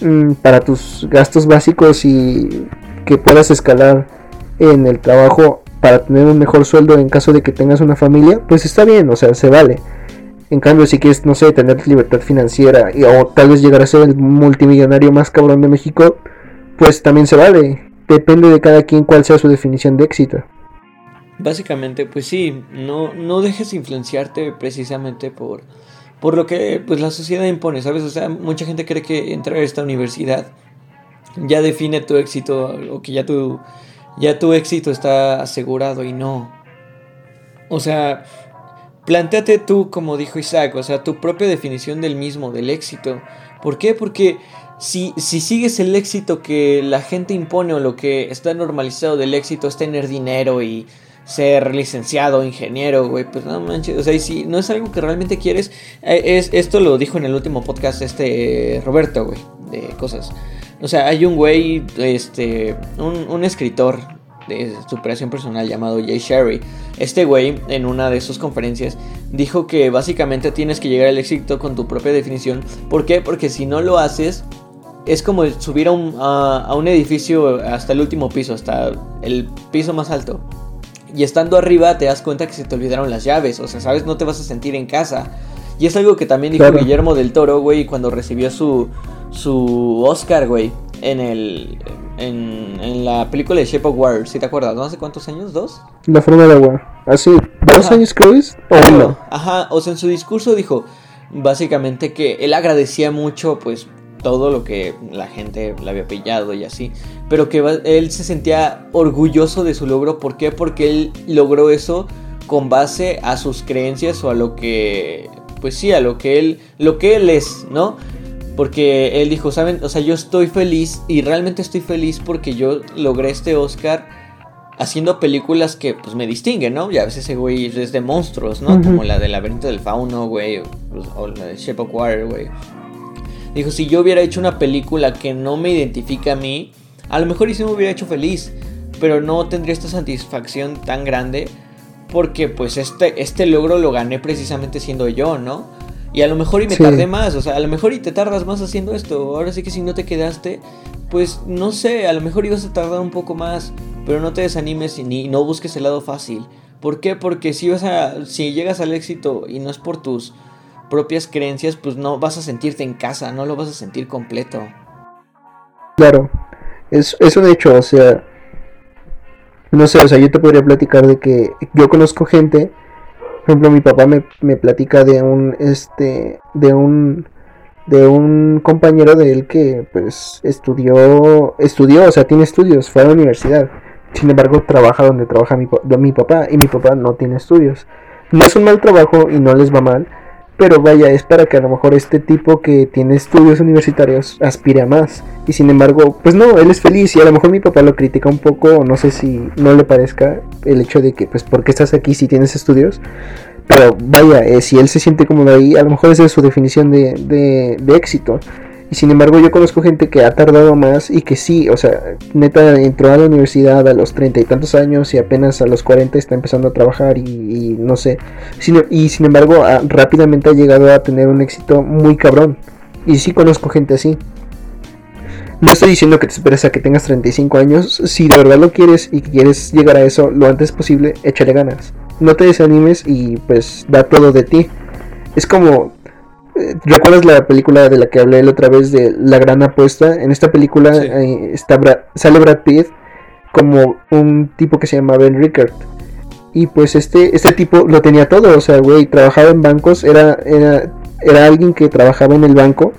mm, para tus gastos básicos y que puedas escalar en el trabajo para tener un mejor sueldo en caso de que tengas una familia, pues está bien, o sea, se vale. En cambio, si quieres, no sé, tener libertad financiera y, o tal vez llegar a ser el multimillonario más cabrón de México, pues también se vale. Depende de cada quien cuál sea su definición de éxito. Básicamente, pues sí, no, no dejes influenciarte precisamente por, por lo que pues, la sociedad impone, ¿sabes? O sea, mucha gente cree que entrar a esta universidad ya define tu éxito o que ya tu ya tu éxito está asegurado y no. O sea, planteate tú, como dijo Isaac, o sea, tu propia definición del mismo, del éxito. ¿Por qué? Porque si, si sigues el éxito que la gente impone o lo que está normalizado del éxito es tener dinero y ser licenciado, ingeniero, güey, pues no manches, o sea, si no es algo que realmente quieres, eh, es, esto lo dijo en el último podcast este Roberto, güey, de cosas. O sea, hay un güey, este, un, escritor de superación personal llamado Jay Sherry. Este güey, en una de sus conferencias, dijo que básicamente tienes que llegar al éxito con tu propia definición. ¿Por qué? Porque si no lo haces, es como subir a un, a un edificio hasta el último piso, hasta el piso más alto. Y estando arriba te das cuenta que se te olvidaron las llaves. O sea, sabes, no te vas a sentir en casa. Y es algo que también dijo Guillermo del Toro, güey, cuando recibió su, su Oscar, güey, en el en, en, la película de Shape of Water, si te acuerdas, ¿no? ¿Hace cuántos años? ¿Dos? La forma de agua. ¿Así? ¿Dos años creo ¿O uno? Ajá, o sea, en su discurso dijo básicamente que él agradecía mucho, pues, todo lo que la gente le había pillado y así. Pero que él se sentía orgulloso de su logro. ¿Por qué? Porque él logró eso con base a sus creencias o a lo que pues sí, a lo que él lo que él es, ¿no? Porque él dijo, ¿saben? O sea, yo estoy feliz y realmente estoy feliz porque yo logré este Oscar haciendo películas que pues me distinguen, ¿no? Y a veces ese güey es de monstruos, ¿no? Como la del laberinto del fauno, güey, o, la de Shape of Water, güey. Dijo, si yo hubiera hecho una película que no me identifica a mí, a lo mejor y sí me hubiera hecho feliz, pero no tendría esta satisfacción tan grande porque pues este, este logro lo gané precisamente siendo yo, ¿no? Y a lo mejor y me tardé más, o sea, a lo mejor y te tardas más haciendo esto. Ahora sí que si no te quedaste, pues no sé, a lo mejor ibas a tardar un poco más, pero no te desanimes ni no busques el lado fácil. ¿Por qué? Porque si vas a si llegas al éxito y no es por tus propias creencias, pues no vas a sentirte en casa, no lo vas a sentir completo. Claro. Es, es un hecho, o sea, no sé, o sea, yo te podría platicar de que yo conozco gente por ejemplo, mi papá me, me platica de un, este, de un, de un compañero de él que, pues, estudió, estudió, o sea, tiene estudios, fue a la universidad. Sin embargo, trabaja donde trabaja mi, mi papá y mi papá no tiene estudios. No es un mal trabajo y no les va mal, pero vaya, es para que a lo mejor este tipo que tiene estudios universitarios aspire a más. Y sin embargo, pues no, él es feliz y a lo mejor mi papá lo critica un poco, no sé si no le parezca el hecho de que, pues, ¿por qué estás aquí si tienes estudios? Pero vaya, eh, si él se siente cómodo ahí, a lo mejor esa es su definición de, de, éxito. Y sin embargo yo conozco gente que ha tardado más y que sí, o sea, neta entró a la universidad a los treinta y tantos años y apenas a los cuarenta está empezando a trabajar y, no sé. y sin embargo rápidamente ha llegado a tener un éxito muy cabrón. Y sí conozco gente así. No estoy diciendo que te esperes a que tengas 35 años. Si de verdad lo quieres y quieres llegar a eso lo antes posible, échale ganas. No te desanimes y pues da todo de ti. Es como ¿Recuerdas la película de la que hablé la otra vez de La Gran Apuesta? En esta película eh, está sale Brad Pitt como un tipo que se llama Ben Rickard. Y pues este, este tipo lo tenía todo, o sea, güey, trabajaba en bancos, era, era, era alguien que trabajaba en el banco.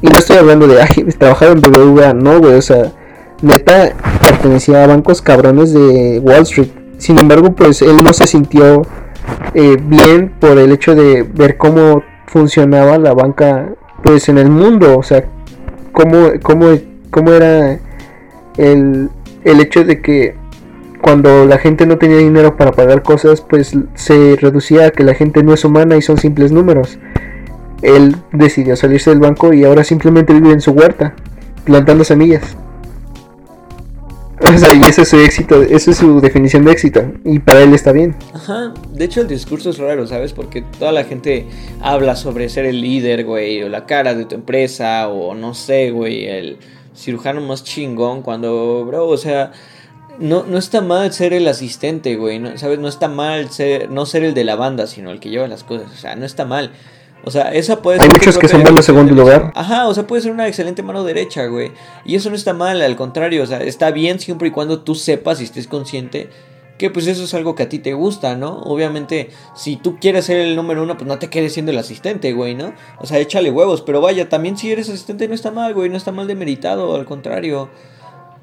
Y no estoy hablando de, ay, trabajaba en BBVA, no, güey, o sea, neta pertenecía a bancos cabrones de Wall Street. Sin embargo, pues él no se sintió eh, bien por el hecho de ver cómo funcionaba la banca pues en el mundo, o sea, cómo, cómo, cómo era el, el hecho de que cuando la gente no tenía dinero para pagar cosas, pues se reducía a que la gente no es humana y son simples números. Él decidió salirse del banco y ahora simplemente vive en su huerta, plantando semillas. O sea, y ese es su éxito, esa es su definición de éxito. Y para él está bien. Ajá, de hecho el discurso es raro, ¿sabes? Porque toda la gente habla sobre ser el líder, güey, o la cara de tu empresa, o no sé, güey, el cirujano más chingón, cuando, bro, o sea, no, no está mal ser el asistente, güey, ¿no? ¿sabes? No está mal ser, no ser el de la banda, sino el que lleva las cosas, o sea, no está mal. O sea, esa puede ser. Hay muchos que son buenos segundo lugar. Ajá, o sea, puede ser una excelente mano derecha, güey. Y eso no está mal, al contrario, o sea, está bien siempre y cuando tú sepas y estés consciente que pues eso es algo que a ti te gusta, ¿no? Obviamente, si tú quieres ser el número uno, pues no te quedes siendo el asistente, güey, ¿no? O sea, échale huevos, pero vaya, también si eres asistente no está mal, güey, no está mal demeritado, al contrario.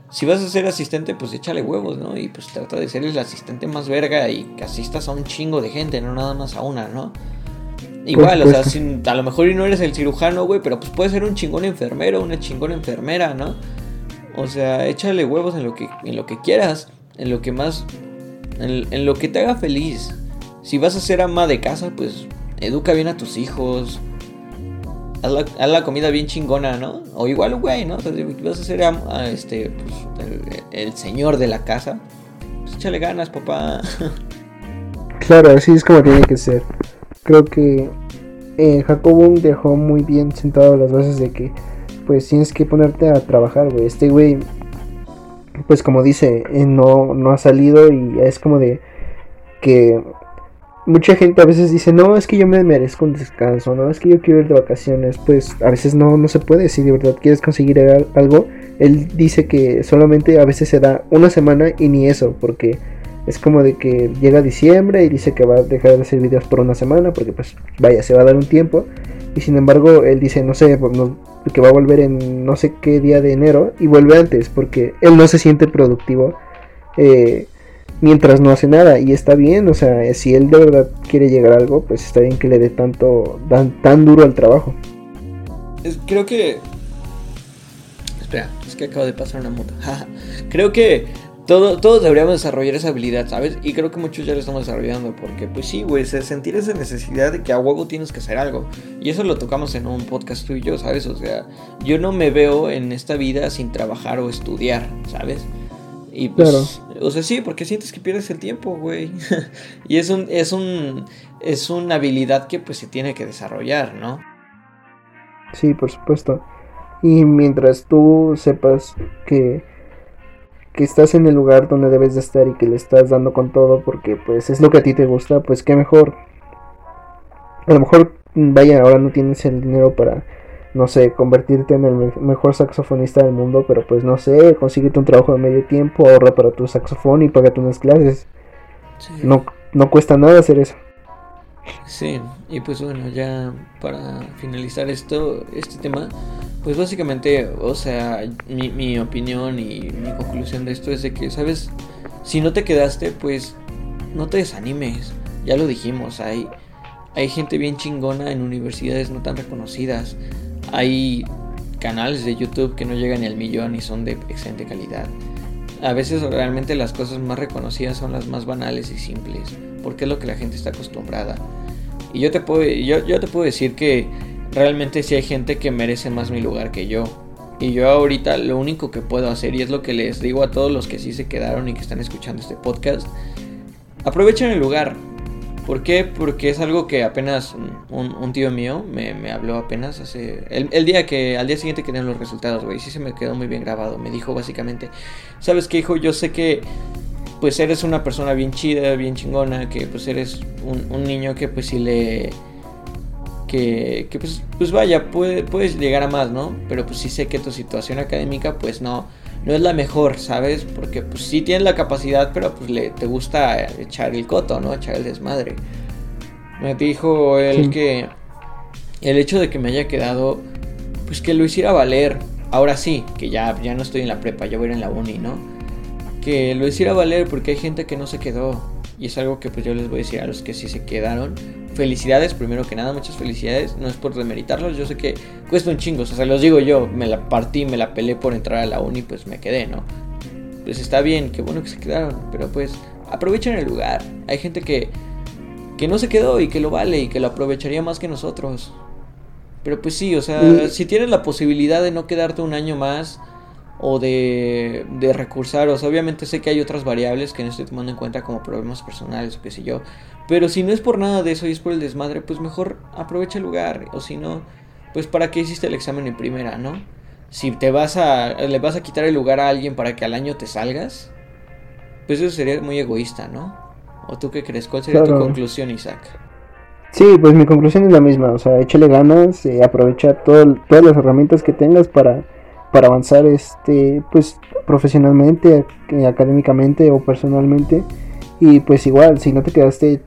Si vas a ser asistente, pues échale huevos, ¿no? Y pues trata de ser el asistente más verga y que asistas a un chingo de gente, no nada más a una, ¿no? Igual, o sea, a lo mejor no eres el cirujano, güey, pero pues puedes ser un chingón enfermero, una chingona enfermera, ¿no? O sea, échale huevos en lo que, en lo que quieras, en lo que más, en, lo que te haga feliz. Si vas a ser ama de casa, pues educa bien a tus hijos, haz la, comida bien chingona, ¿no? O igual, güey, ¿no? si vas a ser este, pues, el, el, señor de la casa, pues échale ganas, papá. Claro, así es como tiene que ser creo que eh, dejó muy bien sentado las bases de que pues tienes que ponerte a trabajar, güey. Este güey, pues como dice, eh, no, no ha salido y es como de que mucha gente a veces dice, no, es que yo me merezco un descanso, no, es que yo quiero ir de vacaciones. Pues a veces no, no se puede, si de verdad quieres conseguir algo. Él dice que solamente a veces se da una semana y ni eso, porque es como de que llega diciembre y dice que va a dejar de hacer videos por una semana porque pues vaya, se va a dar un tiempo. Y sin embargo, él dice, no sé, pues, que va a volver en no sé qué día de enero y vuelve antes porque él no se siente productivo eh, mientras no hace nada. Y está bien, o sea, si él de verdad quiere llegar a algo, pues está bien que le dé tanto, tan, tan duro al trabajo. Creo que... Espera, es que acabo de pasar una moto. Creo que todo, todos deberíamos desarrollar esa habilidad, ¿sabes? Y creo que muchos ya lo estamos desarrollando, porque pues sí, güey, sentir esa necesidad de que a huevo tienes que hacer algo. Y eso lo tocamos en un podcast tú y yo, ¿sabes? O sea, yo no me veo en esta vida sin trabajar o estudiar, ¿sabes? Y pues, o sea, sí, porque sientes que pierdes el tiempo, güey. y es un, es un, es una habilidad que pues se tiene que desarrollar, ¿no? Sí, por supuesto. Y mientras tú sepas que que estás en el lugar donde debes de estar y que le estás dando con todo porque pues es lo que a ti te gusta, pues qué mejor. A lo mejor, vaya, ahora no tienes el dinero para, no sé, convertirte en el mejor saxofonista del mundo, pero pues no sé, consíguete un trabajo de medio tiempo, ahorra para tu saxofón y págate unas clases. No, no cuesta nada hacer eso. Sí, y pues bueno, ya para finalizar esto, este tema, pues básicamente, o sea, mi, opinión y mi conclusión de esto es de que, ¿sabes? Si no te quedaste, pues no te desanimes. Ya lo dijimos, hay, hay gente bien chingona en universidades no tan reconocidas. Hay canales de YouTube que no llegan ni al millón y son de excelente calidad. A veces realmente las cosas más reconocidas son las más banales y simples, porque es lo que la gente está acostumbrada. Y yo te puedo, yo, yo te puedo decir que realmente sí hay gente que merece más mi lugar que yo. Y yo ahorita lo único que puedo hacer, y es lo que les digo a todos los que sí se quedaron y que están escuchando este podcast, aprovechen el lugar. ¿Por qué? Porque es algo que apenas un, tío mío me, habló apenas hace... El, día que, al día siguiente que los resultados, güey, sí se me quedó muy bien grabado. Me dijo básicamente, ¿sabes qué, hijo? Yo sé que pues eres una persona bien chida, bien chingona, que pues eres un, niño que pues sí le... Que, que pues, pues vaya, puede, puedes llegar a más, ¿no? Pero pues sí sé que tu situación académica pues no, no es la mejor, ¿sabes? Porque pues sí tienes la capacidad, pero pues le, te gusta echar el coto, ¿no? Echar el desmadre. Me dijo él que el hecho de que me haya quedado, pues que lo hiciera valer. Ahora sí, que ya, ya no estoy en la prepa, ya voy a ir en la uni, ¿no? Que lo hiciera valer porque hay gente que no se quedó. Y es algo que pues yo les voy a decir a los que sí se quedaron felicidades, primero que nada, muchas felicidades. No es por demeritarlos, yo sé que cuesta un chingo, o sea, se los digo yo, me la partí, me la pelé por entrar a la uni, pues me quedé, ¿no? Pues está bien, qué bueno que se quedaron, pero pues aprovechen el lugar. Hay gente que, que no se quedó y que lo vale y que lo aprovecharía más que nosotros. Pero pues sí, o sea, si tienes la posibilidad de no quedarte un año más o de, de recursar, o sea, obviamente sé que hay otras variables que no estoy tomando en cuenta como problemas personales o qué sé yo, pero si no es por nada de eso y es por el desmadre, pues mejor aprovecha el lugar. O si no, pues para qué hiciste el examen en primera, ¿no? Si te vas a. le vas a quitar el lugar a alguien para que al año te salgas, pues eso sería muy egoísta, ¿no? ¿O tú qué crees? ¿Cuál sería tu conclusión, Isaac? Sí, pues mi conclusión es la misma, o sea, échale ganas, eh, aprovecha todo, todas las herramientas que tengas para, para avanzar, este, pues profesionalmente, eh, académicamente o personalmente. Y pues igual, si no te quedaste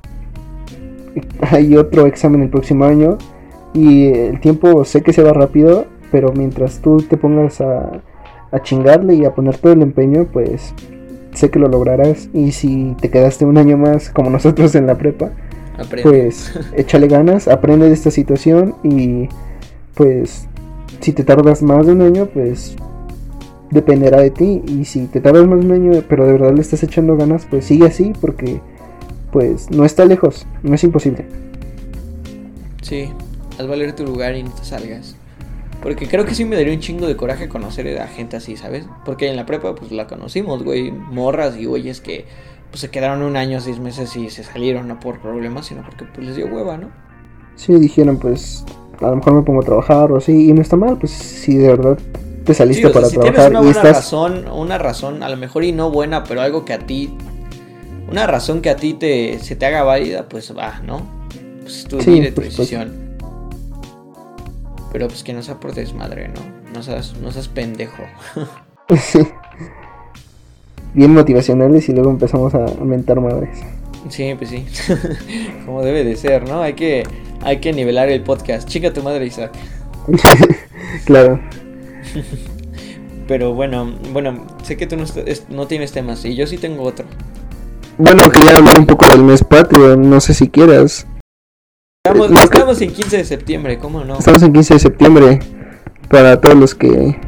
hay otro examen el próximo año y el tiempo sé que se va rápido, pero mientras tú te pongas a, a chingarle y a poner todo el empeño, pues sé que lo lograrás. Y si te quedaste un año más, como nosotros en la prepa, pues échale ganas, aprende de esta situación y pues si te tardas más de un año, pues dependerá de ti. Y si te tardas más de un año, pero de verdad le estás echando ganas, pues sigue así porque pues no está lejos, no es imposible. Sí, haz valer tu lugar y no te salgas. Porque creo que sí me daría un chingo de coraje conocer a gente así, ¿sabes? Porque en la prepa pues la conocimos, güey, morras y güeyes que pues se quedaron un año, seis meses y se salieron no por problemas, sino porque pues les dio hueva, ¿no? Sí, dijeron pues a lo mejor me pongo a trabajar o así y no está mal, pues si de verdad te saliste para si trabajar tienes una buena razón, una razón a lo mejor y no buena, pero algo que a ti una razón que a ti te, se te haga válida, pues va, ¿no? Pues tu vida, tu decisión. Pero pues que no sea por desmadre, ¿no? No seas, no seas pendejo. Bien motivacionales y luego empezamos a mentar madres. Sí, pues sí. Como debe de ser, ¿no? Hay que, hay que nivelar el podcast. Chica tu madre, Isaac. claro. Pero bueno, bueno, sé que tú no, no tienes temas y yo sí tengo otro. Bueno, quería hablar un poco del mes patrio, no sé si quieras. Estamos, en 15 de septiembre, ¿cómo no? Estamos en 15 de septiembre. Para todos los que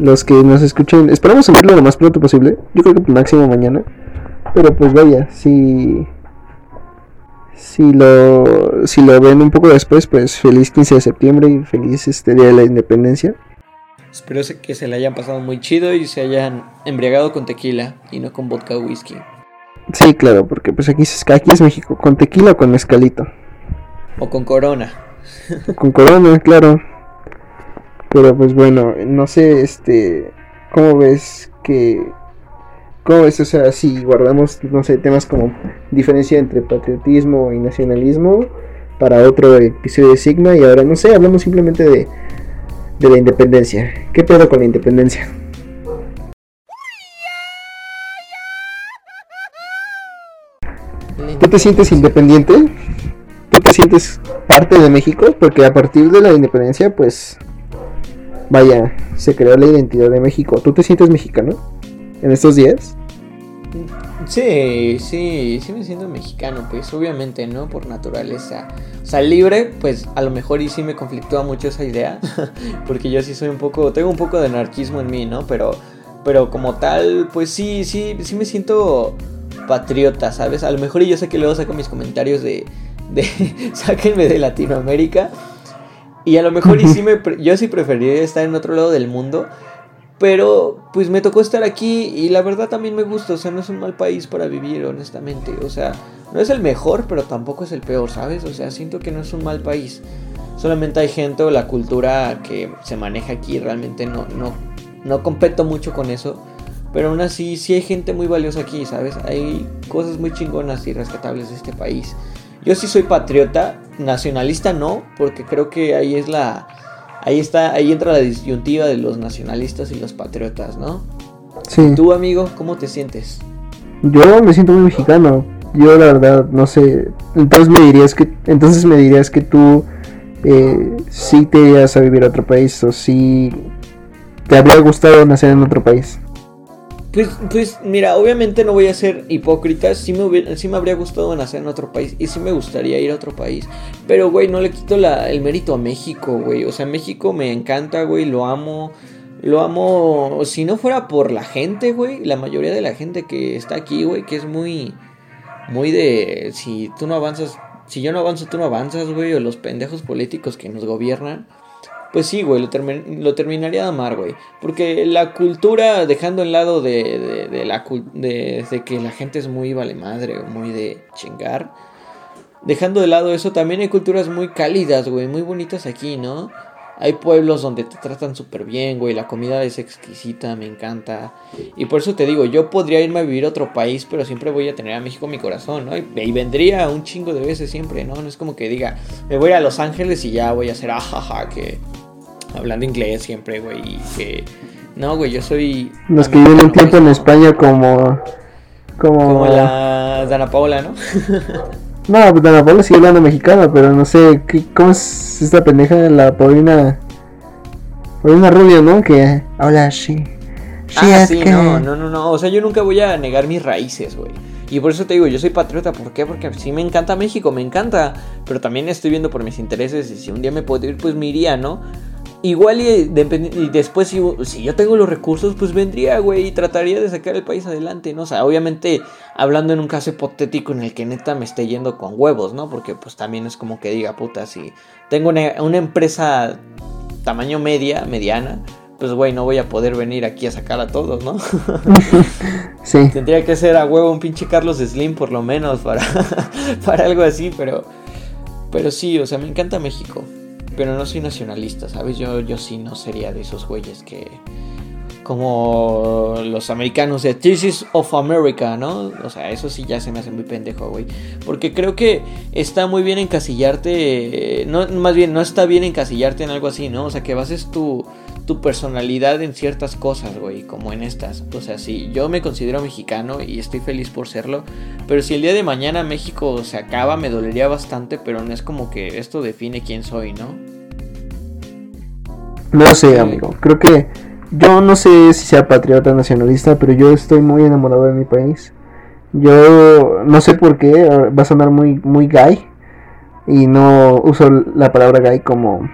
los que nos escuchen, esperamos subirlo lo más pronto posible. Yo creo que máximo mañana. Pero pues vaya, si si lo si lo ven un poco después, pues feliz 15 de septiembre y feliz este día de la independencia. Espero que se le hayan pasado muy chido y se hayan embriagado con tequila y no con vodka o whisky. Sí, claro, porque pues aquí, aquí es México, con tequila o con mezcalito. O con corona. con corona, claro. Pero pues bueno, no sé, este, ¿cómo ves que... ¿Cómo ves? O sea, si guardamos, no sé, temas como diferencia entre patriotismo y nacionalismo para otro episodio de Sigma y ahora, no sé, hablamos simplemente de, de la independencia. ¿Qué pedo con la independencia? ¿Tú te sientes independiente? ¿Tú te sientes parte de México? Porque a partir de la independencia, pues, vaya, se creó la identidad de México. ¿Tú te sientes mexicano en estos días? Sí, sí, sí me siento mexicano, pues obviamente, ¿no? Por naturaleza. O sea, libre, pues a lo mejor y sí me conflictúa mucho esa idea, porque yo sí soy un poco, tengo un poco de anarquismo en mí, ¿no? Pero, pero como tal, pues sí, sí, sí me siento patriota, ¿sabes? A lo mejor yo sé que luego saco mis comentarios de, de sáquenme de Latinoamérica. Y a lo mejor y sí me, yo sí preferiría estar en otro lado del mundo. Pero pues me tocó estar aquí y la verdad también me gusta. O sea, no es un mal país para vivir, honestamente. O sea, no es el mejor, pero tampoco es el peor, ¿sabes? O sea, siento que no es un mal país. Solamente hay gente o la cultura que se maneja aquí. Realmente no, no, no competo mucho con eso. Pero aún así, sí hay gente muy valiosa aquí, ¿sabes? Hay cosas muy chingonas y rescatables de este país. Yo sí soy patriota, nacionalista no, porque creo que ahí es la. Ahí está, ahí entra la disyuntiva de los nacionalistas y los patriotas, ¿no? Sí. ¿Tú, amigo, cómo te sientes? Yo me siento muy mexicano. Yo la verdad no sé. Entonces me dirías que, entonces me dirías que tú eh, sí te irías a vivir a otro país o sí te habría gustado nacer en otro país. Pues, pues mira, obviamente no voy a ser hipócrita. Sí me, sí me habría gustado nacer en otro país y sí me gustaría ir a otro país. Pero, güey, no le quito la, el mérito a México, güey. O sea, México me encanta, güey, lo amo. Lo amo. Si no fuera por la gente, güey, la mayoría de la gente que está aquí, güey, que es muy. Muy de. Si tú no avanzas. Si yo no avanzo, tú no avanzas, güey. O los pendejos políticos que nos gobiernan pues sí, güey, lo, terminaría de amar, güey. Porque la cultura, dejando en lado de, de, la, de, de, que la gente es muy vale madre o muy de chingar. Dejando de lado eso, también hay culturas muy cálidas, güey, muy bonitas aquí, ¿no? Hay pueblos donde te tratan súper bien, güey. La comida es exquisita, me encanta. Y por eso te digo, yo podría irme a vivir a otro país, pero siempre voy a tener a México en mi corazón, ¿no? Y, vendría un chingo de veces siempre, ¿no? No es como que diga, me voy a Los Ángeles y ya voy a hacer ajaja, que hablando inglés siempre, güey. Y que. No, güey, yo soy. Los que viven un tiempo en España como. Como, como la Dana Paula, ¿no? No, pues Dana Paula sigue hablando mexicano, pero no sé, ¿qué, ¿cómo es esta pendeja? La Paulina. Paulina Rubio, ¿no? Que habla así. ah, sí, no, no, no, no. O sea, yo nunca voy a negar mis raíces, güey. Y por eso te digo, yo soy patriota. ¿Por qué? Porque sí me encanta México, me encanta. Pero también estoy viendo por mis intereses. Y si un día me puedo ir, pues me iría, ¿no? Igual y, después si, si, yo tengo los recursos, pues vendría, güey, y trataría de sacar el país adelante, ¿no? O sea, obviamente hablando en un caso hipotético en el que neta me esté yendo con huevos, ¿no? Porque pues también es como que diga, puta, si tengo una, empresa tamaño media, mediana, pues güey, no voy a poder venir aquí a sacar a todos, ¿no? sí. Tendría que ser a huevo un pinche Carlos Slim por lo menos para, para algo así, pero, pero sí, o sea, me encanta México. Pero no soy nacionalista, ¿sabes? Yo, yo sí no sería de esos güeyes que... Como los americanos de This of America, ¿no? O sea, eso sí ya se me hace muy pendejo, güey. Porque creo que está muy bien encasillarte... No, más bien, no está bien encasillarte en algo así, ¿no? O sea, que bases tu tu personalidad en ciertas cosas, güey, como en estas. O sea, sí, yo me considero mexicano y estoy feliz por serlo, pero si el día de mañana México se acaba, me dolería bastante, pero no es como que esto define quién soy, ¿no? No sé, amigo. Creo que yo no sé si sea patriota nacionalista, pero yo estoy muy enamorado de mi país. Yo no sé por qué, va a sonar muy, muy gay. Y no uso la palabra gay como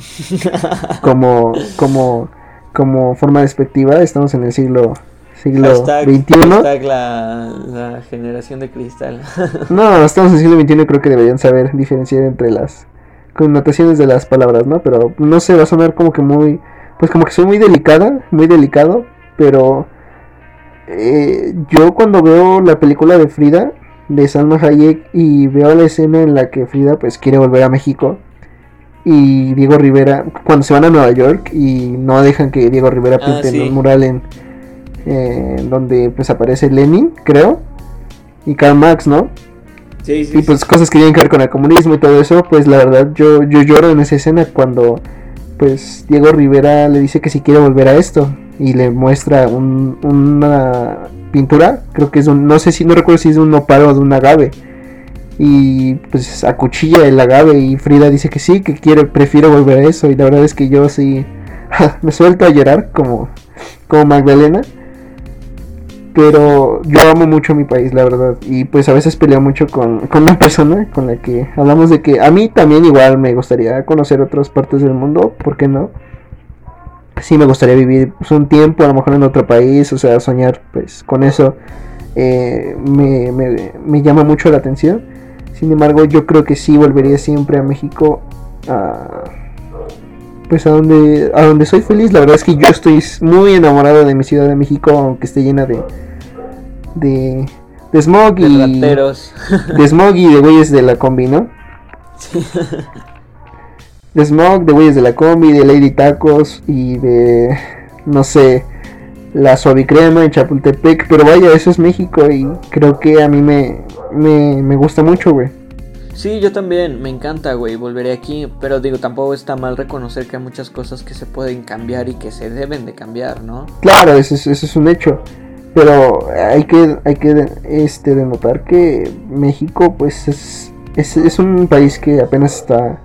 como, como, como forma despectiva. Estamos en el siglo siglo XXI. la, generación de cristal. no, estamos en el siglo XXI creo que deberían saber diferenciar entre las connotaciones de las palabras, ¿no? Pero no sé, va a sonar como que muy, pues como que soy muy delicada, muy delicado, pero eh, yo cuando veo la película de Frida, de Salma Hayek, y veo la escena en la que Frida pues quiere volver a México, y Diego Rivera, cuando se van a Nueva York y no dejan que Diego Rivera ah, pinte un mural en donde pues aparece Lenin, creo, y Karl Marx, ¿no? Sí, sí, y pues cosas que tienen que ver con el comunismo y todo eso, pues la verdad yo, yo lloro en esa escena cuando pues Diego Rivera le dice que si quiere volver a esto y le muestra una pintura, creo que es un, no sé si, no recuerdo si es de un nopal o de un agave y pues acuchilla el agave y Frida dice que sí, que quiere, prefiere volver a eso y la verdad es que yo sí me suelto a llorar como, como Magdalena. Pero yo amo mucho mi país, la verdad. Y pues a veces peleo mucho con, con una persona con la que hablamos de que a mí también igual me gustaría conocer otras partes del mundo, ¿por qué no? Sí me gustaría vivir pues, un tiempo, a lo mejor en otro país, o sea, soñar pues con eso. Eh, me, me, me llama mucho la atención sin embargo, yo creo que sí volvería siempre a México a, pues a donde, a donde soy feliz. La verdad es que yo estoy muy enamorado de mi Ciudad de México, aunque esté llena de, de, de smog De y rateros. de smog y de güeyes de la combi, ¿no? De smog, de güeyes de la combi, de Lady Tacos y de, no sé, la suavicrema en Chapultepec. Pero vaya, eso es México y creo que a mí me, me, me gusta mucho, güey. Sí, yo también, me encanta, güey, volveré aquí, pero digo, tampoco está mal reconocer que hay muchas cosas que se pueden cambiar y que se deben de cambiar, ¿no? Claro, eso es, eso es un hecho. Pero hay que, hay que este, denotar que México pues es, es, es un país que apenas está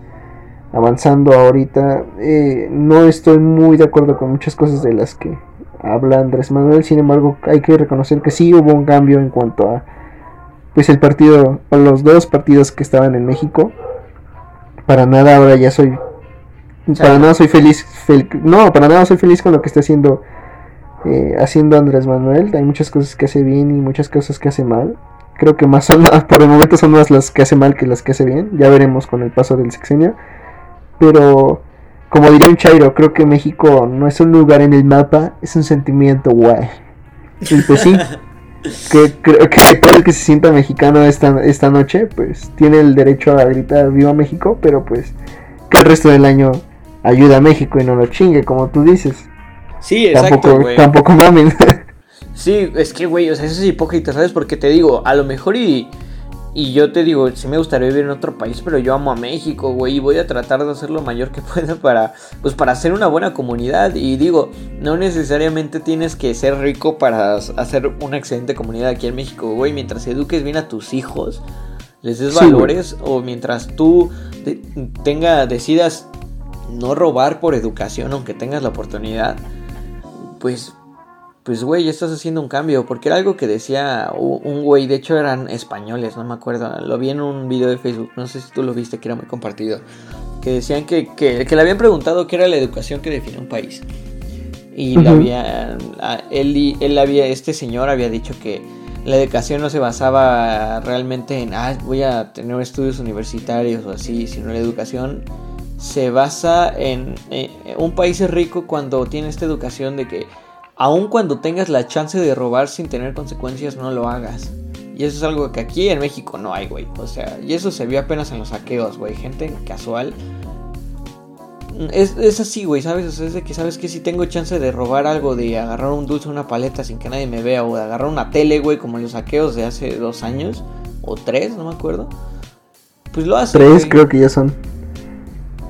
avanzando ahorita. Eh, no estoy muy de acuerdo con muchas cosas de las que habla Andrés Manuel. Sin embargo, hay que reconocer que sí hubo un cambio en cuanto a pues el partido o los dos partidos que estaban en México. Para nada ahora ya soy para nada soy feliz, fel- no, para nada soy feliz con lo que está haciendo eh, haciendo Andrés Manuel. Hay muchas cosas que hace bien y muchas cosas que hace mal. Creo que más son por el momento son más las que hace mal que las que hace bien. Ya veremos con el paso del sexenio. Pero como diría un Chairo, creo que México no es un lugar en el mapa, es un sentimiento guay. Y pues sí, que creo que todo el que se sienta mexicano esta, esta noche, pues tiene el derecho a gritar viva México, pero pues que el resto del año ayuda a México y no lo chingue, como tú dices. Sí, exacto, tampoco, güey. tampoco mamen. Sí, es que, güey, o sea, eso es hipócrita, ¿sabes? Porque te digo, a lo mejor y, y yo te digo, sí me gustaría vivir en otro país, pero yo amo a México, güey, y voy a tratar de hacer lo mayor que pueda para, pues, para hacer una buena comunidad. Y digo, no necesariamente tienes que ser rico para hacer una excelente comunidad aquí en México, güey, mientras eduques bien a tus hijos, les des Sí, güey. valores, o mientras tú tenga, decidas no robar por educación, aunque tengas la oportunidad, pues pues güey, estás haciendo un cambio, porque era algo que decía un güey, de hecho eran españoles, no me acuerdo, lo vi en un video de Facebook, no sé si tú lo viste, que era muy compartido, que decían que, que, que le habían preguntado qué era la educación que define un país. Y le había, él, él había, este señor había dicho que la educación no se basaba realmente en, ah, voy a tener estudios universitarios o así, sino la educación se basa en, eh, un país es rico cuando tiene esta educación de que aun cuando tengas la chance de robar sin tener consecuencias, no lo hagas. Y eso es algo que aquí en México no hay, güey. O sea, y eso se vio apenas en los saqueos, güey. Gente casual. Es, es así, güey, ¿sabes? O sea, es de que sabes que si tengo chance de robar algo, de agarrar un dulce, una paleta sin que nadie me vea, o de agarrar una tele, güey, como en los saqueos de hace dos años, o tres, no me acuerdo. Pues lo hace. Tres creo que ya son.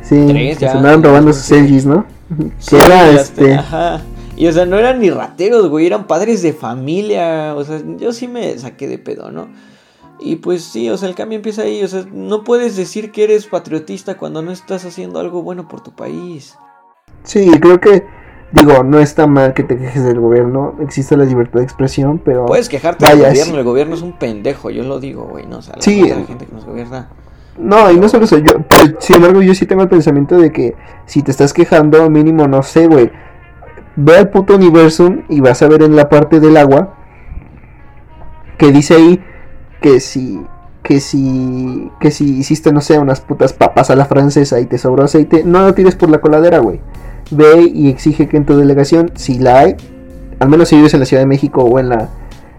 Sí, Tres, ya. se andaban robando sus. LGs, ¿no? Que Sí, era este. Ajá. Y o sea, no eran ni rateros, güey, eran padres de familia. O sea, yo sí me saqué de pedo, ¿no? Y pues sí, o sea, el cambio empieza ahí. O sea, no puedes decir que eres patriotista cuando no estás haciendo algo bueno por tu país. Sí, creo que. Digo, no está mal que te quejes del gobierno. Existe la libertad de expresión, pero. Puedes quejarte Vaya, del gobierno, sí. el gobierno es un pendejo, yo lo digo, güey, no, o sea, la, Sí. la gente que nos gobierna. No, y no solo eso, yo, pero sin embargo yo sí tengo el pensamiento de que si te estás quejando, mínimo, no sé, güey, ve al puto universo y vas a ver en la parte del agua que dice ahí que si, que si, que si hiciste, no sé, unas putas papas a la francesa y te sobró aceite, no lo tires por la coladera, güey. Ve y exige que en tu delegación, si la hay, al menos si vives en la Ciudad de México o en la...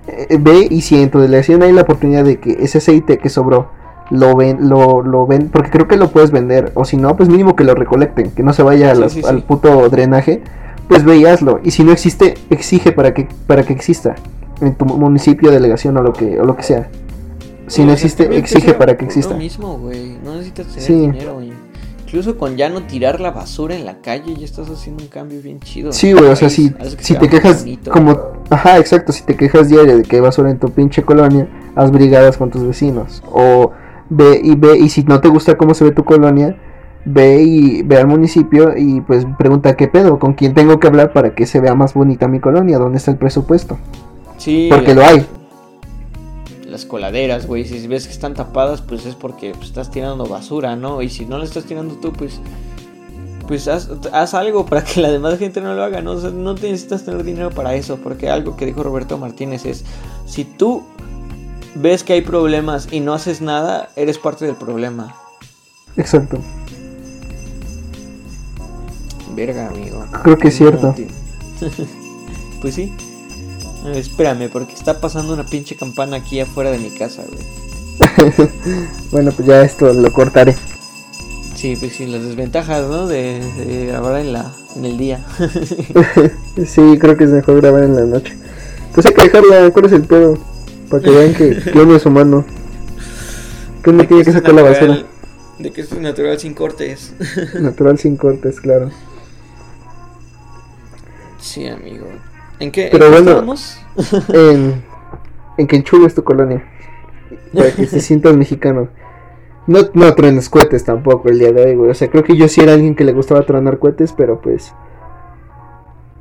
eh, ve y si en tu delegación hay la oportunidad de que ese aceite que sobró lo ven, lo, lo ven, porque creo que lo puedes vender, o si no, pues mínimo que lo recolecten, que no se vaya a Sí, las- sí, sí. al puto drenaje, pues ve y hazlo, y si no existe, exige para que, para que exista en tu municipio, delegación o lo que, o lo que sea. Si no existe, exige para que exista. Lo mismo, güey, no necesitas tener Sí. dinero, güey. Incluso con ya no tirar la basura en la calle, ya estás haciendo un cambio bien chido. Sí, güey, o sea, si, que si te quejas bonito. como... Ajá, exacto, si te quejas diario de que hay basura en tu pinche colonia, haz brigadas con tus vecinos. O ve y ve, y si no te gusta cómo se ve tu colonia, ve y ve al municipio y pues pregunta qué pedo, con quién tengo que hablar para que se vea más bonita mi colonia, dónde está el presupuesto. Sí, porque lo hay. Las coladeras, güey, si ves que están tapadas, pues es porque pues, estás tirando basura, ¿no? Y si no la estás tirando tú, pues pues haz, haz algo para que la demás gente no lo haga, ¿no? O sea, no necesitas tener dinero para eso, porque algo que dijo Roberto Martínez es, si tú ves que hay problemas y no haces nada, eres parte del problema. Exacto. Verga, amigo. Creo que es cierto. pues sí. Espérame, porque está pasando una pinche campana aquí afuera de mi casa, güey. bueno, pues ya esto lo cortaré. Sí, pues sí, las desventajas, ¿no? De, de grabar en, la, en el día. sí, creo que es mejor grabar en la noche. Pues hay que dejarla, ¿cuál es el pedo? Para que vean que, que uno es humano. Que uno tiene que sacar la basura. De que es natural sin cortes. natural sin cortes, claro. Sí, amigo. ¿En qué, Pero bueno, en, en que enchules tu colonia. Para que te sientas mexicano. No, no truenes cohetes tampoco el día de hoy, güey. O sea, creo que yo sí era alguien que le gustaba tronar cohetes, pero pues.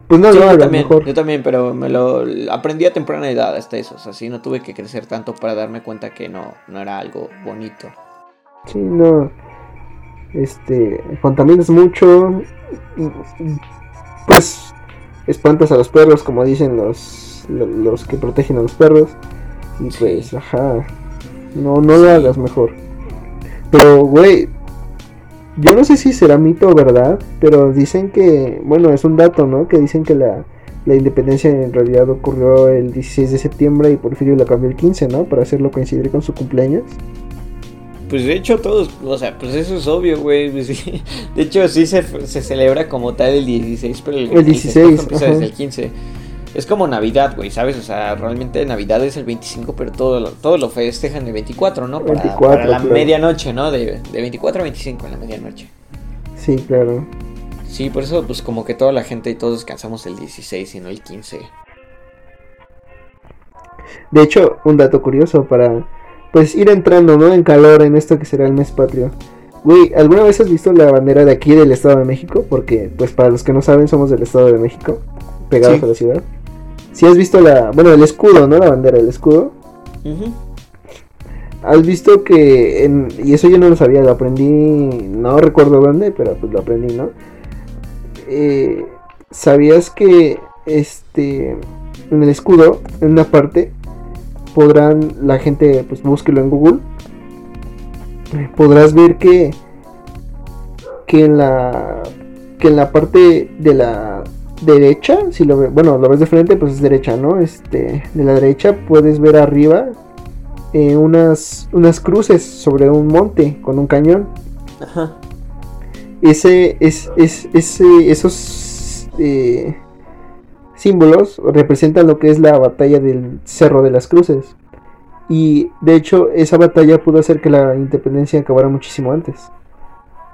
Pues no, lo yo mejor. Yo también, pero me lo aprendí a temprana edad hasta eso. O sea, sí, no tuve que crecer tanto para darme cuenta que no, no era algo bonito. Sí, no. Este. Contaminas mucho. Pues espantas a los perros, como dicen los, los que protegen a los perros. Y pues, ajá, no, no lo hagas mejor. Pero, güey, yo no sé si será mito o verdad, pero dicen que, bueno, es un dato, ¿no? Que dicen que la, la independencia en realidad ocurrió el 16 de septiembre y Porfirio la cambió el 15, ¿no? Para hacerlo coincidir con su cumpleaños. Pues de hecho todos, o sea, pues eso es obvio, güey. Pues de hecho sí se, se, celebra como tal el 16, pero el, el 16 empieza desde el 15. Es como Navidad, güey, ¿sabes? O sea, realmente Navidad es el 25, pero todo lo, todo lo festejan el 24, ¿no? Para, 24, para la medianoche, ¿no? De, de 24 a 25 en la medianoche. Sí, claro. Sí, por eso pues como que toda la gente y todos descansamos el 16 y no el 15. De hecho, un dato curioso para pues ir entrando, ¿no? En calor en esto que será el mes patrio. Güey, ¿alguna vez has visto la bandera de aquí del Estado de México? Porque, pues para los que no saben, somos del Estado de México, pegados a la ciudad. Si has visto la, bueno, el escudo, ¿no? La bandera, el escudo. Has visto que, en, y eso yo no lo sabía, lo aprendí, no recuerdo dónde, pero pues lo aprendí, ¿no? Eh, ¿Sabías que, este, en el escudo, en una parte, podrán, la gente, pues búsquelo en Google, podrás ver que, que en la, que en la parte de la derecha, si lo ve, bueno, lo ves de frente, pues es derecha, ¿no? Este, de la derecha puedes ver arriba eh, unas, unas cruces sobre un monte con un cañón. Ajá. Ese, es, es, ese, esos eh, símbolos representan lo que es la batalla del Cerro de las Cruces. Y de hecho esa batalla pudo hacer que la independencia acabara muchísimo antes.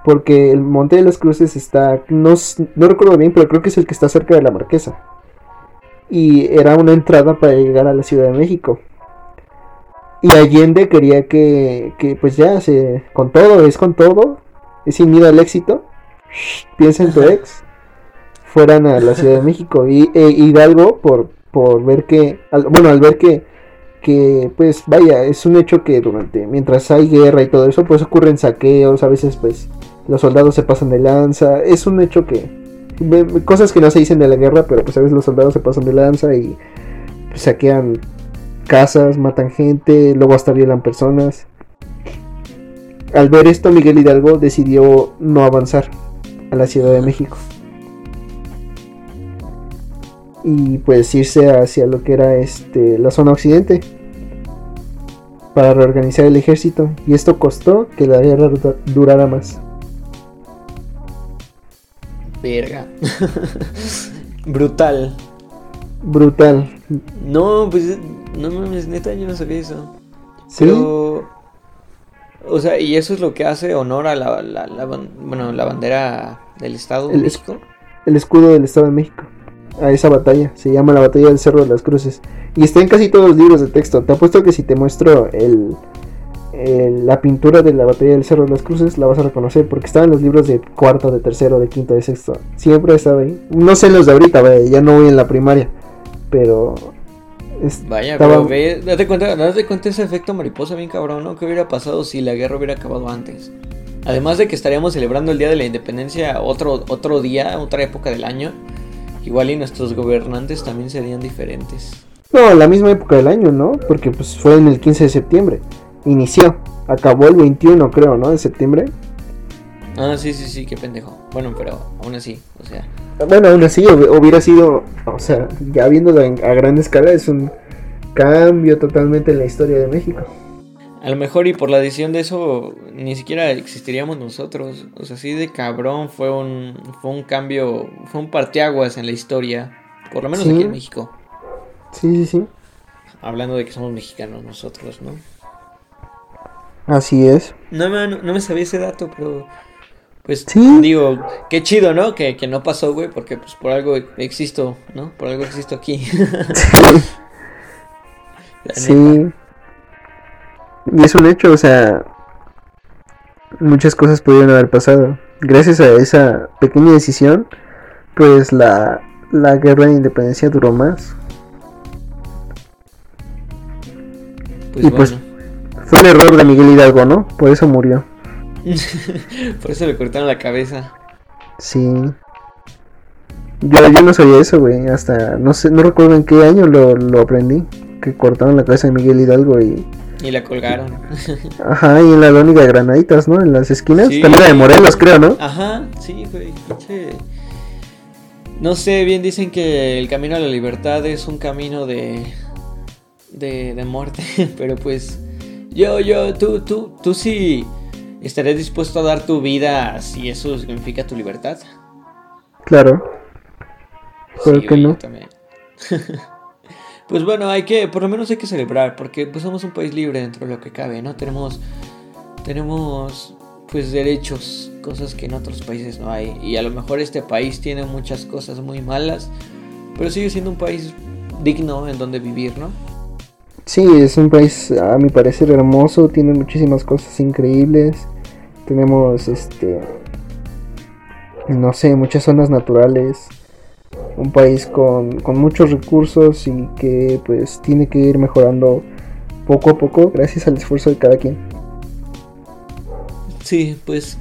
Porque el Monte de las Cruces está, no, no recuerdo bien, pero creo que es el que está cerca de la Marquesa. Y era una entrada para llegar a la Ciudad de México. Y Allende quería que, que pues ya, se, con todo, es con todo, es sin miedo al éxito. piensa en tu ex fueran a la Ciudad de México. Y e Hidalgo, por, por ver que, bueno, al ver que, que, pues vaya, es un hecho que durante, mientras hay guerra y todo eso, pues ocurren saqueos, a veces pues los soldados se pasan de lanza, es un hecho que, cosas que no se dicen de la guerra, pero pues a veces los soldados se pasan de lanza y saquean casas, matan gente, luego hasta violan personas. Al ver esto, Miguel Hidalgo decidió no avanzar a la Ciudad de México y pues irse hacia lo que era este la zona occidente para reorganizar el ejército y esto costó que la guerra durara más. Verga. Brutal. Brutal. No, pues no mames, neta yo no sabía eso. ¿Sí? Pero o sea, y eso es lo que hace honor a la, la, bueno, la bandera del Estado de México. El escudo del Estado de México a esa batalla. Se llama la batalla del Cerro de las Cruces. Y está en casi todos los libros de texto. Te apuesto que si te muestro el, la pintura de la batalla del Cerro de las Cruces, la vas a reconocer. Porque estaba en los libros de cuarto, de tercero, de quinto, de sexto. Siempre ha estado ahí. No sé los de ahorita, ya no voy en la primaria. Pero... Vaya, pero ve, date cuenta, date cuenta ese efecto mariposa bien cabrón, ¿no? ¿Qué hubiera pasado si la guerra hubiera acabado antes? Además de que estaríamos celebrando el Día de la Independencia otro, otro día, otra época del año. Igual y nuestros gobernantes también serían diferentes. No, la misma época del año, ¿no? Porque pues fue en el 15 de septiembre. Inició. Acabó el 21, creo, ¿no? De septiembre. Ah, sí, sí, sí, qué pendejo. Bueno, pero aún así, o sea. Bueno, aún así hubiera sido, o sea, ya viéndolo a gran escala, es un cambio totalmente en la historia de México. A lo mejor y por la decisión de eso ni siquiera existiríamos nosotros. O sea, así de cabrón fue un, fue un cambio, fue un parteaguas en la historia. Por lo menos aquí en México. Sí, sí, sí. Hablando de que somos mexicanos nosotros, ¿no? Así es. No, no, me sabía ese dato, pero... Pues digo, qué chido, ¿no? Que, que no pasó, güey, porque pues por algo existo, ¿no? Por algo existo aquí. sí. Y es un hecho, o sea, muchas cosas pudieron haber pasado. Gracias a esa pequeña decisión, pues la, la guerra de independencia duró más. Pues y pues fue un error de Miguel Hidalgo, ¿no? Por eso murió. Por eso le cortaron la cabeza. Sí. Yo, yo no sabía eso, güey. Hasta no sé, no recuerdo en qué año lo, lo aprendí. Que cortaron la cabeza de Miguel Hidalgo y y la colgaron. Ajá, y en la lónica de Granaditas, ¿no? En las esquinas. También la de Morelos, creo, ¿no? Ajá, sí, güey. No sé, bien dicen que el camino a la libertad es un camino de. de, de muerte. Pero pues. Yo, yo, tú, tú, tú sí. ¿Estarías dispuesto a dar tu vida si eso significa tu libertad? Claro. ¿Por qué no? también. pues bueno, hay que, por lo menos hay que celebrar, porque pues somos un país libre dentro de lo que cabe, ¿no? Tenemos, tenemos pues derechos, cosas que en otros países no hay. Y a lo mejor este país tiene muchas cosas muy malas, pero sigue siendo un país digno en donde vivir, ¿no? Sí, es un país a mi parecer hermoso, tiene muchísimas cosas increíbles. Tenemos este no sé, muchas zonas naturales un país con, muchos recursos y que pues tiene que ir mejorando poco a poco gracias al esfuerzo de cada quien. Sí, pues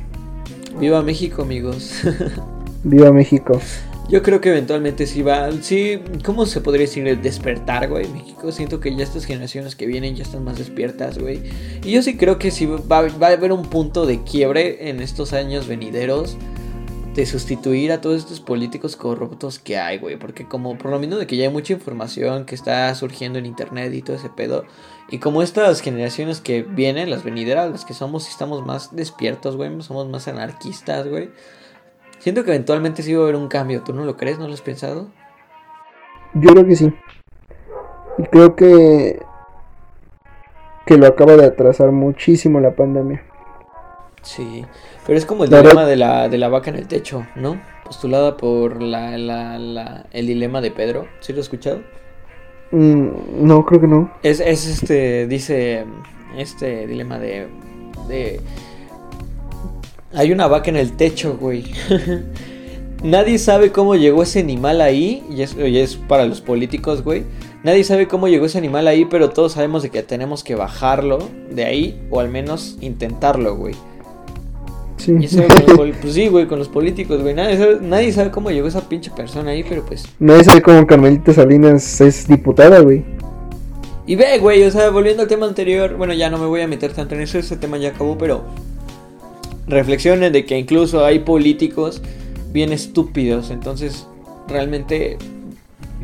viva México amigos. viva México. Yo creo que eventualmente sí va, sí, ¿cómo se podría decir el despertar, güey? México, siento que ya estas generaciones que vienen ya están más despiertas, güey. Y yo sí creo que sí va, va a haber un punto de quiebre en estos años venideros de sustituir a todos estos políticos corruptos que hay, güey. Porque como por lo menos de que ya hay mucha información que está surgiendo en internet y todo ese pedo. Y como estas generaciones que vienen, las venideras, las que somos, estamos más despiertos, güey. Somos más anarquistas, güey. Siento que eventualmente sí va a haber un cambio. ¿Tú no lo crees? ¿No lo has pensado? Yo creo que sí. Y creo que... Que lo acaba de atrasar muchísimo la pandemia. Sí. Pero es como el dilema de la, de la vaca en el techo, ¿no? Postulada por la, la, el dilema de Pedro. ¿Sí lo has escuchado? Mm, no, creo que no. Es, es este, dice, este dilema de, de... Hay una vaca en el techo, güey. Nadie sabe cómo llegó ese animal ahí, y es, y es para los políticos, güey. Nadie sabe cómo llegó ese animal ahí, pero todos sabemos de que tenemos que bajarlo de ahí, o al menos intentarlo, güey. Sí. pues sí, güey, con los políticos, güey. Nadie sabe, cómo llegó esa pinche persona ahí, pero pues. Nadie sabe cómo Carmelita Salinas es diputada, güey. Y ve, güey, o sea, volviendo al tema anterior, bueno, ya no me voy a meter tanto en eso, ese tema ya acabó, pero. Reflexionen de que incluso hay políticos bien estúpidos, entonces realmente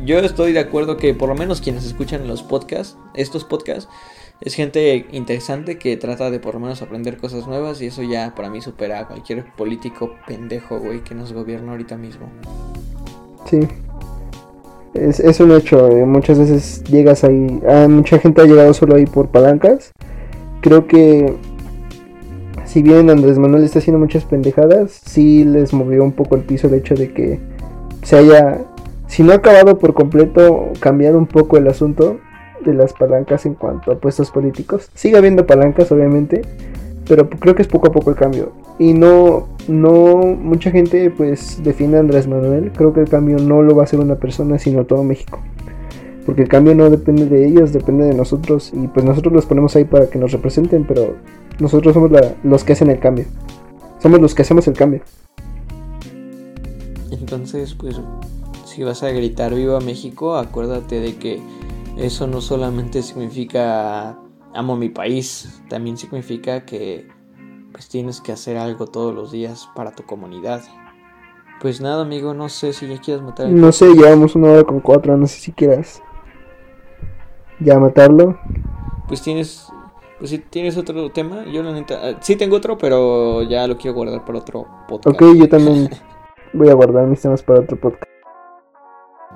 yo estoy de acuerdo que por lo menos quienes escuchan los podcasts, estos podcasts, es gente interesante que trata de por lo menos aprender cosas nuevas y eso ya para mí supera a cualquier político pendejo, güey, que nos gobierna ahorita mismo. Sí. Es, un hecho, eh, muchas veces llegas ahí, ah, mucha gente ha llegado solo ahí por palancas. Creo que si bien Andrés Manuel está haciendo muchas pendejadas, sí les movió un poco el piso el hecho de que se haya, si no ha acabado por completo, cambiado un poco el asunto de las palancas en cuanto a puestos políticos. Sigue habiendo palancas, obviamente, pero creo que es poco a poco el cambio. Y no, no, mucha gente pues defiende a Andrés Manuel. Creo que el cambio no lo va a hacer una persona, sino todo México. Porque el cambio no depende de ellos, depende de nosotros. Y pues nosotros los ponemos ahí para que nos representen, pero nosotros somos los que hacen el cambio. Somos los que hacemos el cambio. Entonces, pues, si vas a gritar viva México, acuérdate de que eso no solamente significa amo mi país, también significa que pues tienes que hacer algo todos los días para tu comunidad. Pues nada, amigo, no sé si ya quieres matar. No sé, llevamos una hora con cuatro, no sé si quieras ya matarlo. Pues tienes, pues si tienes otro tema, yo la neta, ah, sí tengo otro, pero ya lo quiero guardar para otro podcast. Ok, yo también voy a guardar mis temas para otro podcast.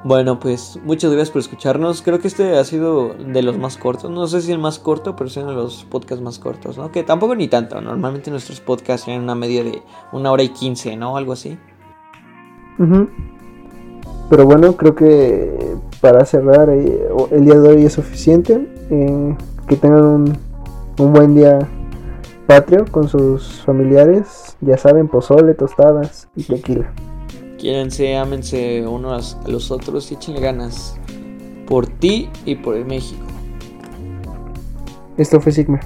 Bueno, pues muchas gracias por escucharnos. Creo que este ha sido de los más cortos. No sé si el más corto, pero es uno de los podcasts más cortos, ¿no? Que tampoco ni tanto. Normalmente nuestros podcasts tienen una media de una hora y quince, ¿no? Algo así. Pero bueno, creo que para cerrar eh, el día de hoy es suficiente. Eh, que tengan un, un buen día patrio con sus familiares. Ya saben, pozole, tostadas y tequila. Quiérense, ámense unos a los otros y échenle ganas por ti y por el México. Esto fue Sigma.